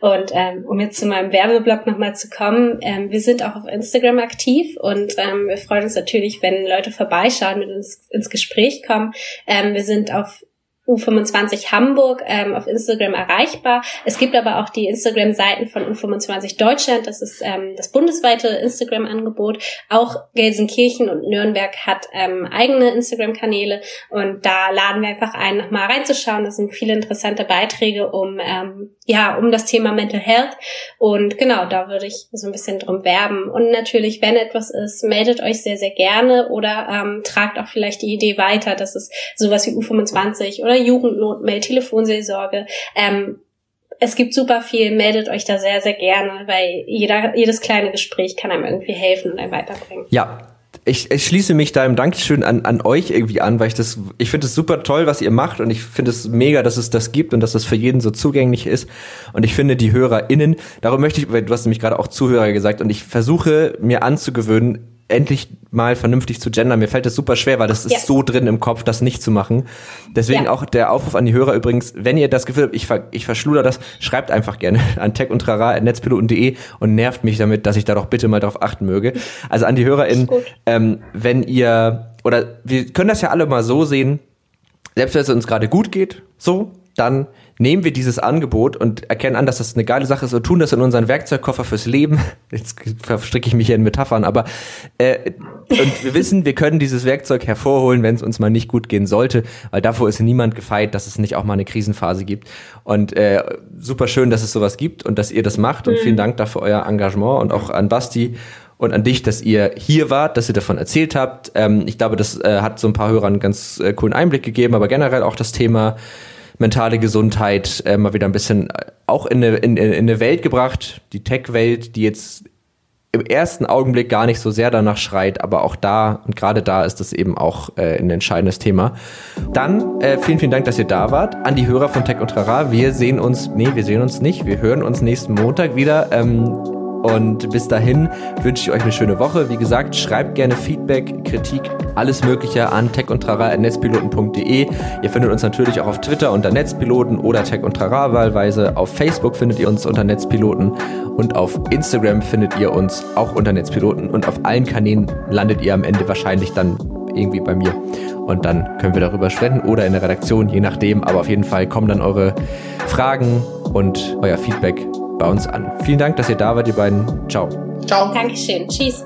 Und ähm, um jetzt zu meinem Werbeblock nochmal zu kommen, ähm, wir sind auch auf Instagram aktiv und ähm, wir freuen uns natürlich, wenn Leute vorbeischauen, mit uns ins Gespräch kommen. Ähm, wir sind auf U25 Hamburg ähm, auf Instagram erreichbar. Es gibt aber auch die Instagram-Seiten von U25 Deutschland. Das ist ähm, das bundesweite Instagram-Angebot. Auch Gelsenkirchen und Nürnberg hat ähm, eigene Instagram-Kanäle und da laden wir einfach ein, nochmal reinzuschauen. Das sind viele interessante Beiträge um ähm, ja um das Thema Mental Health und genau da würde ich so ein bisschen drum werben. Und natürlich, wenn etwas ist, meldet euch sehr sehr gerne oder ähm, tragt auch vielleicht die Idee weiter, dass es sowas wie U25 oder Jugendnotmail, Telefonseelsorge. Ähm, es gibt super viel, meldet euch da sehr, sehr gerne, weil jeder, jedes kleine Gespräch kann einem irgendwie helfen und einem weiterbringen. Ja, ich, ich schließe mich da im Dankeschön an, an euch irgendwie an, weil ich das, ich finde es super toll, was ihr macht und ich finde es mega, dass es das gibt und dass das für jeden so zugänglich ist. Und ich finde die HörerInnen, darum möchte ich, weil du hast nämlich gerade auch Zuhörer gesagt und ich versuche mir anzugewöhnen, endlich mal vernünftig zu gendern. Mir fällt das super schwer, weil das ist ja. so drin im Kopf, das nicht zu machen. Deswegen ja. auch der Aufruf an die Hörer übrigens, wenn ihr das Gefühl habt, ich, ver ich verschluder das, schreibt einfach gerne (laughs) an tech und netzpiloten.de und nervt mich damit, dass ich da doch bitte mal drauf achten möge. Also an die HörerInnen, ähm, wenn ihr, oder wir können das ja alle mal so sehen, selbst wenn es uns gerade gut geht, so, dann nehmen wir dieses Angebot und erkennen an, dass das eine geile Sache ist und tun das in unseren Werkzeugkoffer fürs Leben. (laughs) Jetzt verstricke ich mich hier in Metaphern, aber äh, und wir wissen, wir können dieses Werkzeug hervorholen, wenn es uns mal nicht gut gehen sollte, weil davor ist niemand gefeit, dass es nicht auch mal eine Krisenphase gibt. Und äh, super schön, dass es sowas gibt und dass ihr das macht und mhm. vielen Dank dafür euer Engagement und auch an Basti und an dich, dass ihr hier wart, dass ihr davon erzählt habt. Ähm, ich glaube, das äh, hat so ein paar Hörern einen ganz äh, coolen Einblick gegeben, aber generell auch das Thema mentale Gesundheit äh, mal wieder ein bisschen äh, auch in eine, in, in eine Welt gebracht, die Tech-Welt, die jetzt im ersten Augenblick gar nicht so sehr danach schreit, aber auch da und gerade da ist das eben auch äh, ein entscheidendes Thema. Dann äh, vielen, vielen Dank, dass ihr da wart. An die Hörer von Tech und Trara. Wir sehen uns, nee, wir sehen uns nicht. Wir hören uns nächsten Montag wieder. Ähm, und bis dahin wünsche ich euch eine schöne Woche. Wie gesagt, schreibt gerne Feedback, Kritik, alles Mögliche an tech und netzpiloten.de. Ihr findet uns natürlich auch auf Twitter unter Netzpiloten oder Tech und Trara wahlweise. Auf Facebook findet ihr uns unter Netzpiloten und auf Instagram findet ihr uns auch unter Netzpiloten und auf allen Kanälen landet ihr am Ende wahrscheinlich dann irgendwie bei mir. Und dann können wir darüber sprechen oder in der Redaktion, je nachdem. Aber auf jeden Fall kommen dann eure Fragen und euer Feedback bei uns an. Vielen Dank, dass ihr da wart, ihr beiden. Ciao. Ciao. Dankeschön. Tschüss.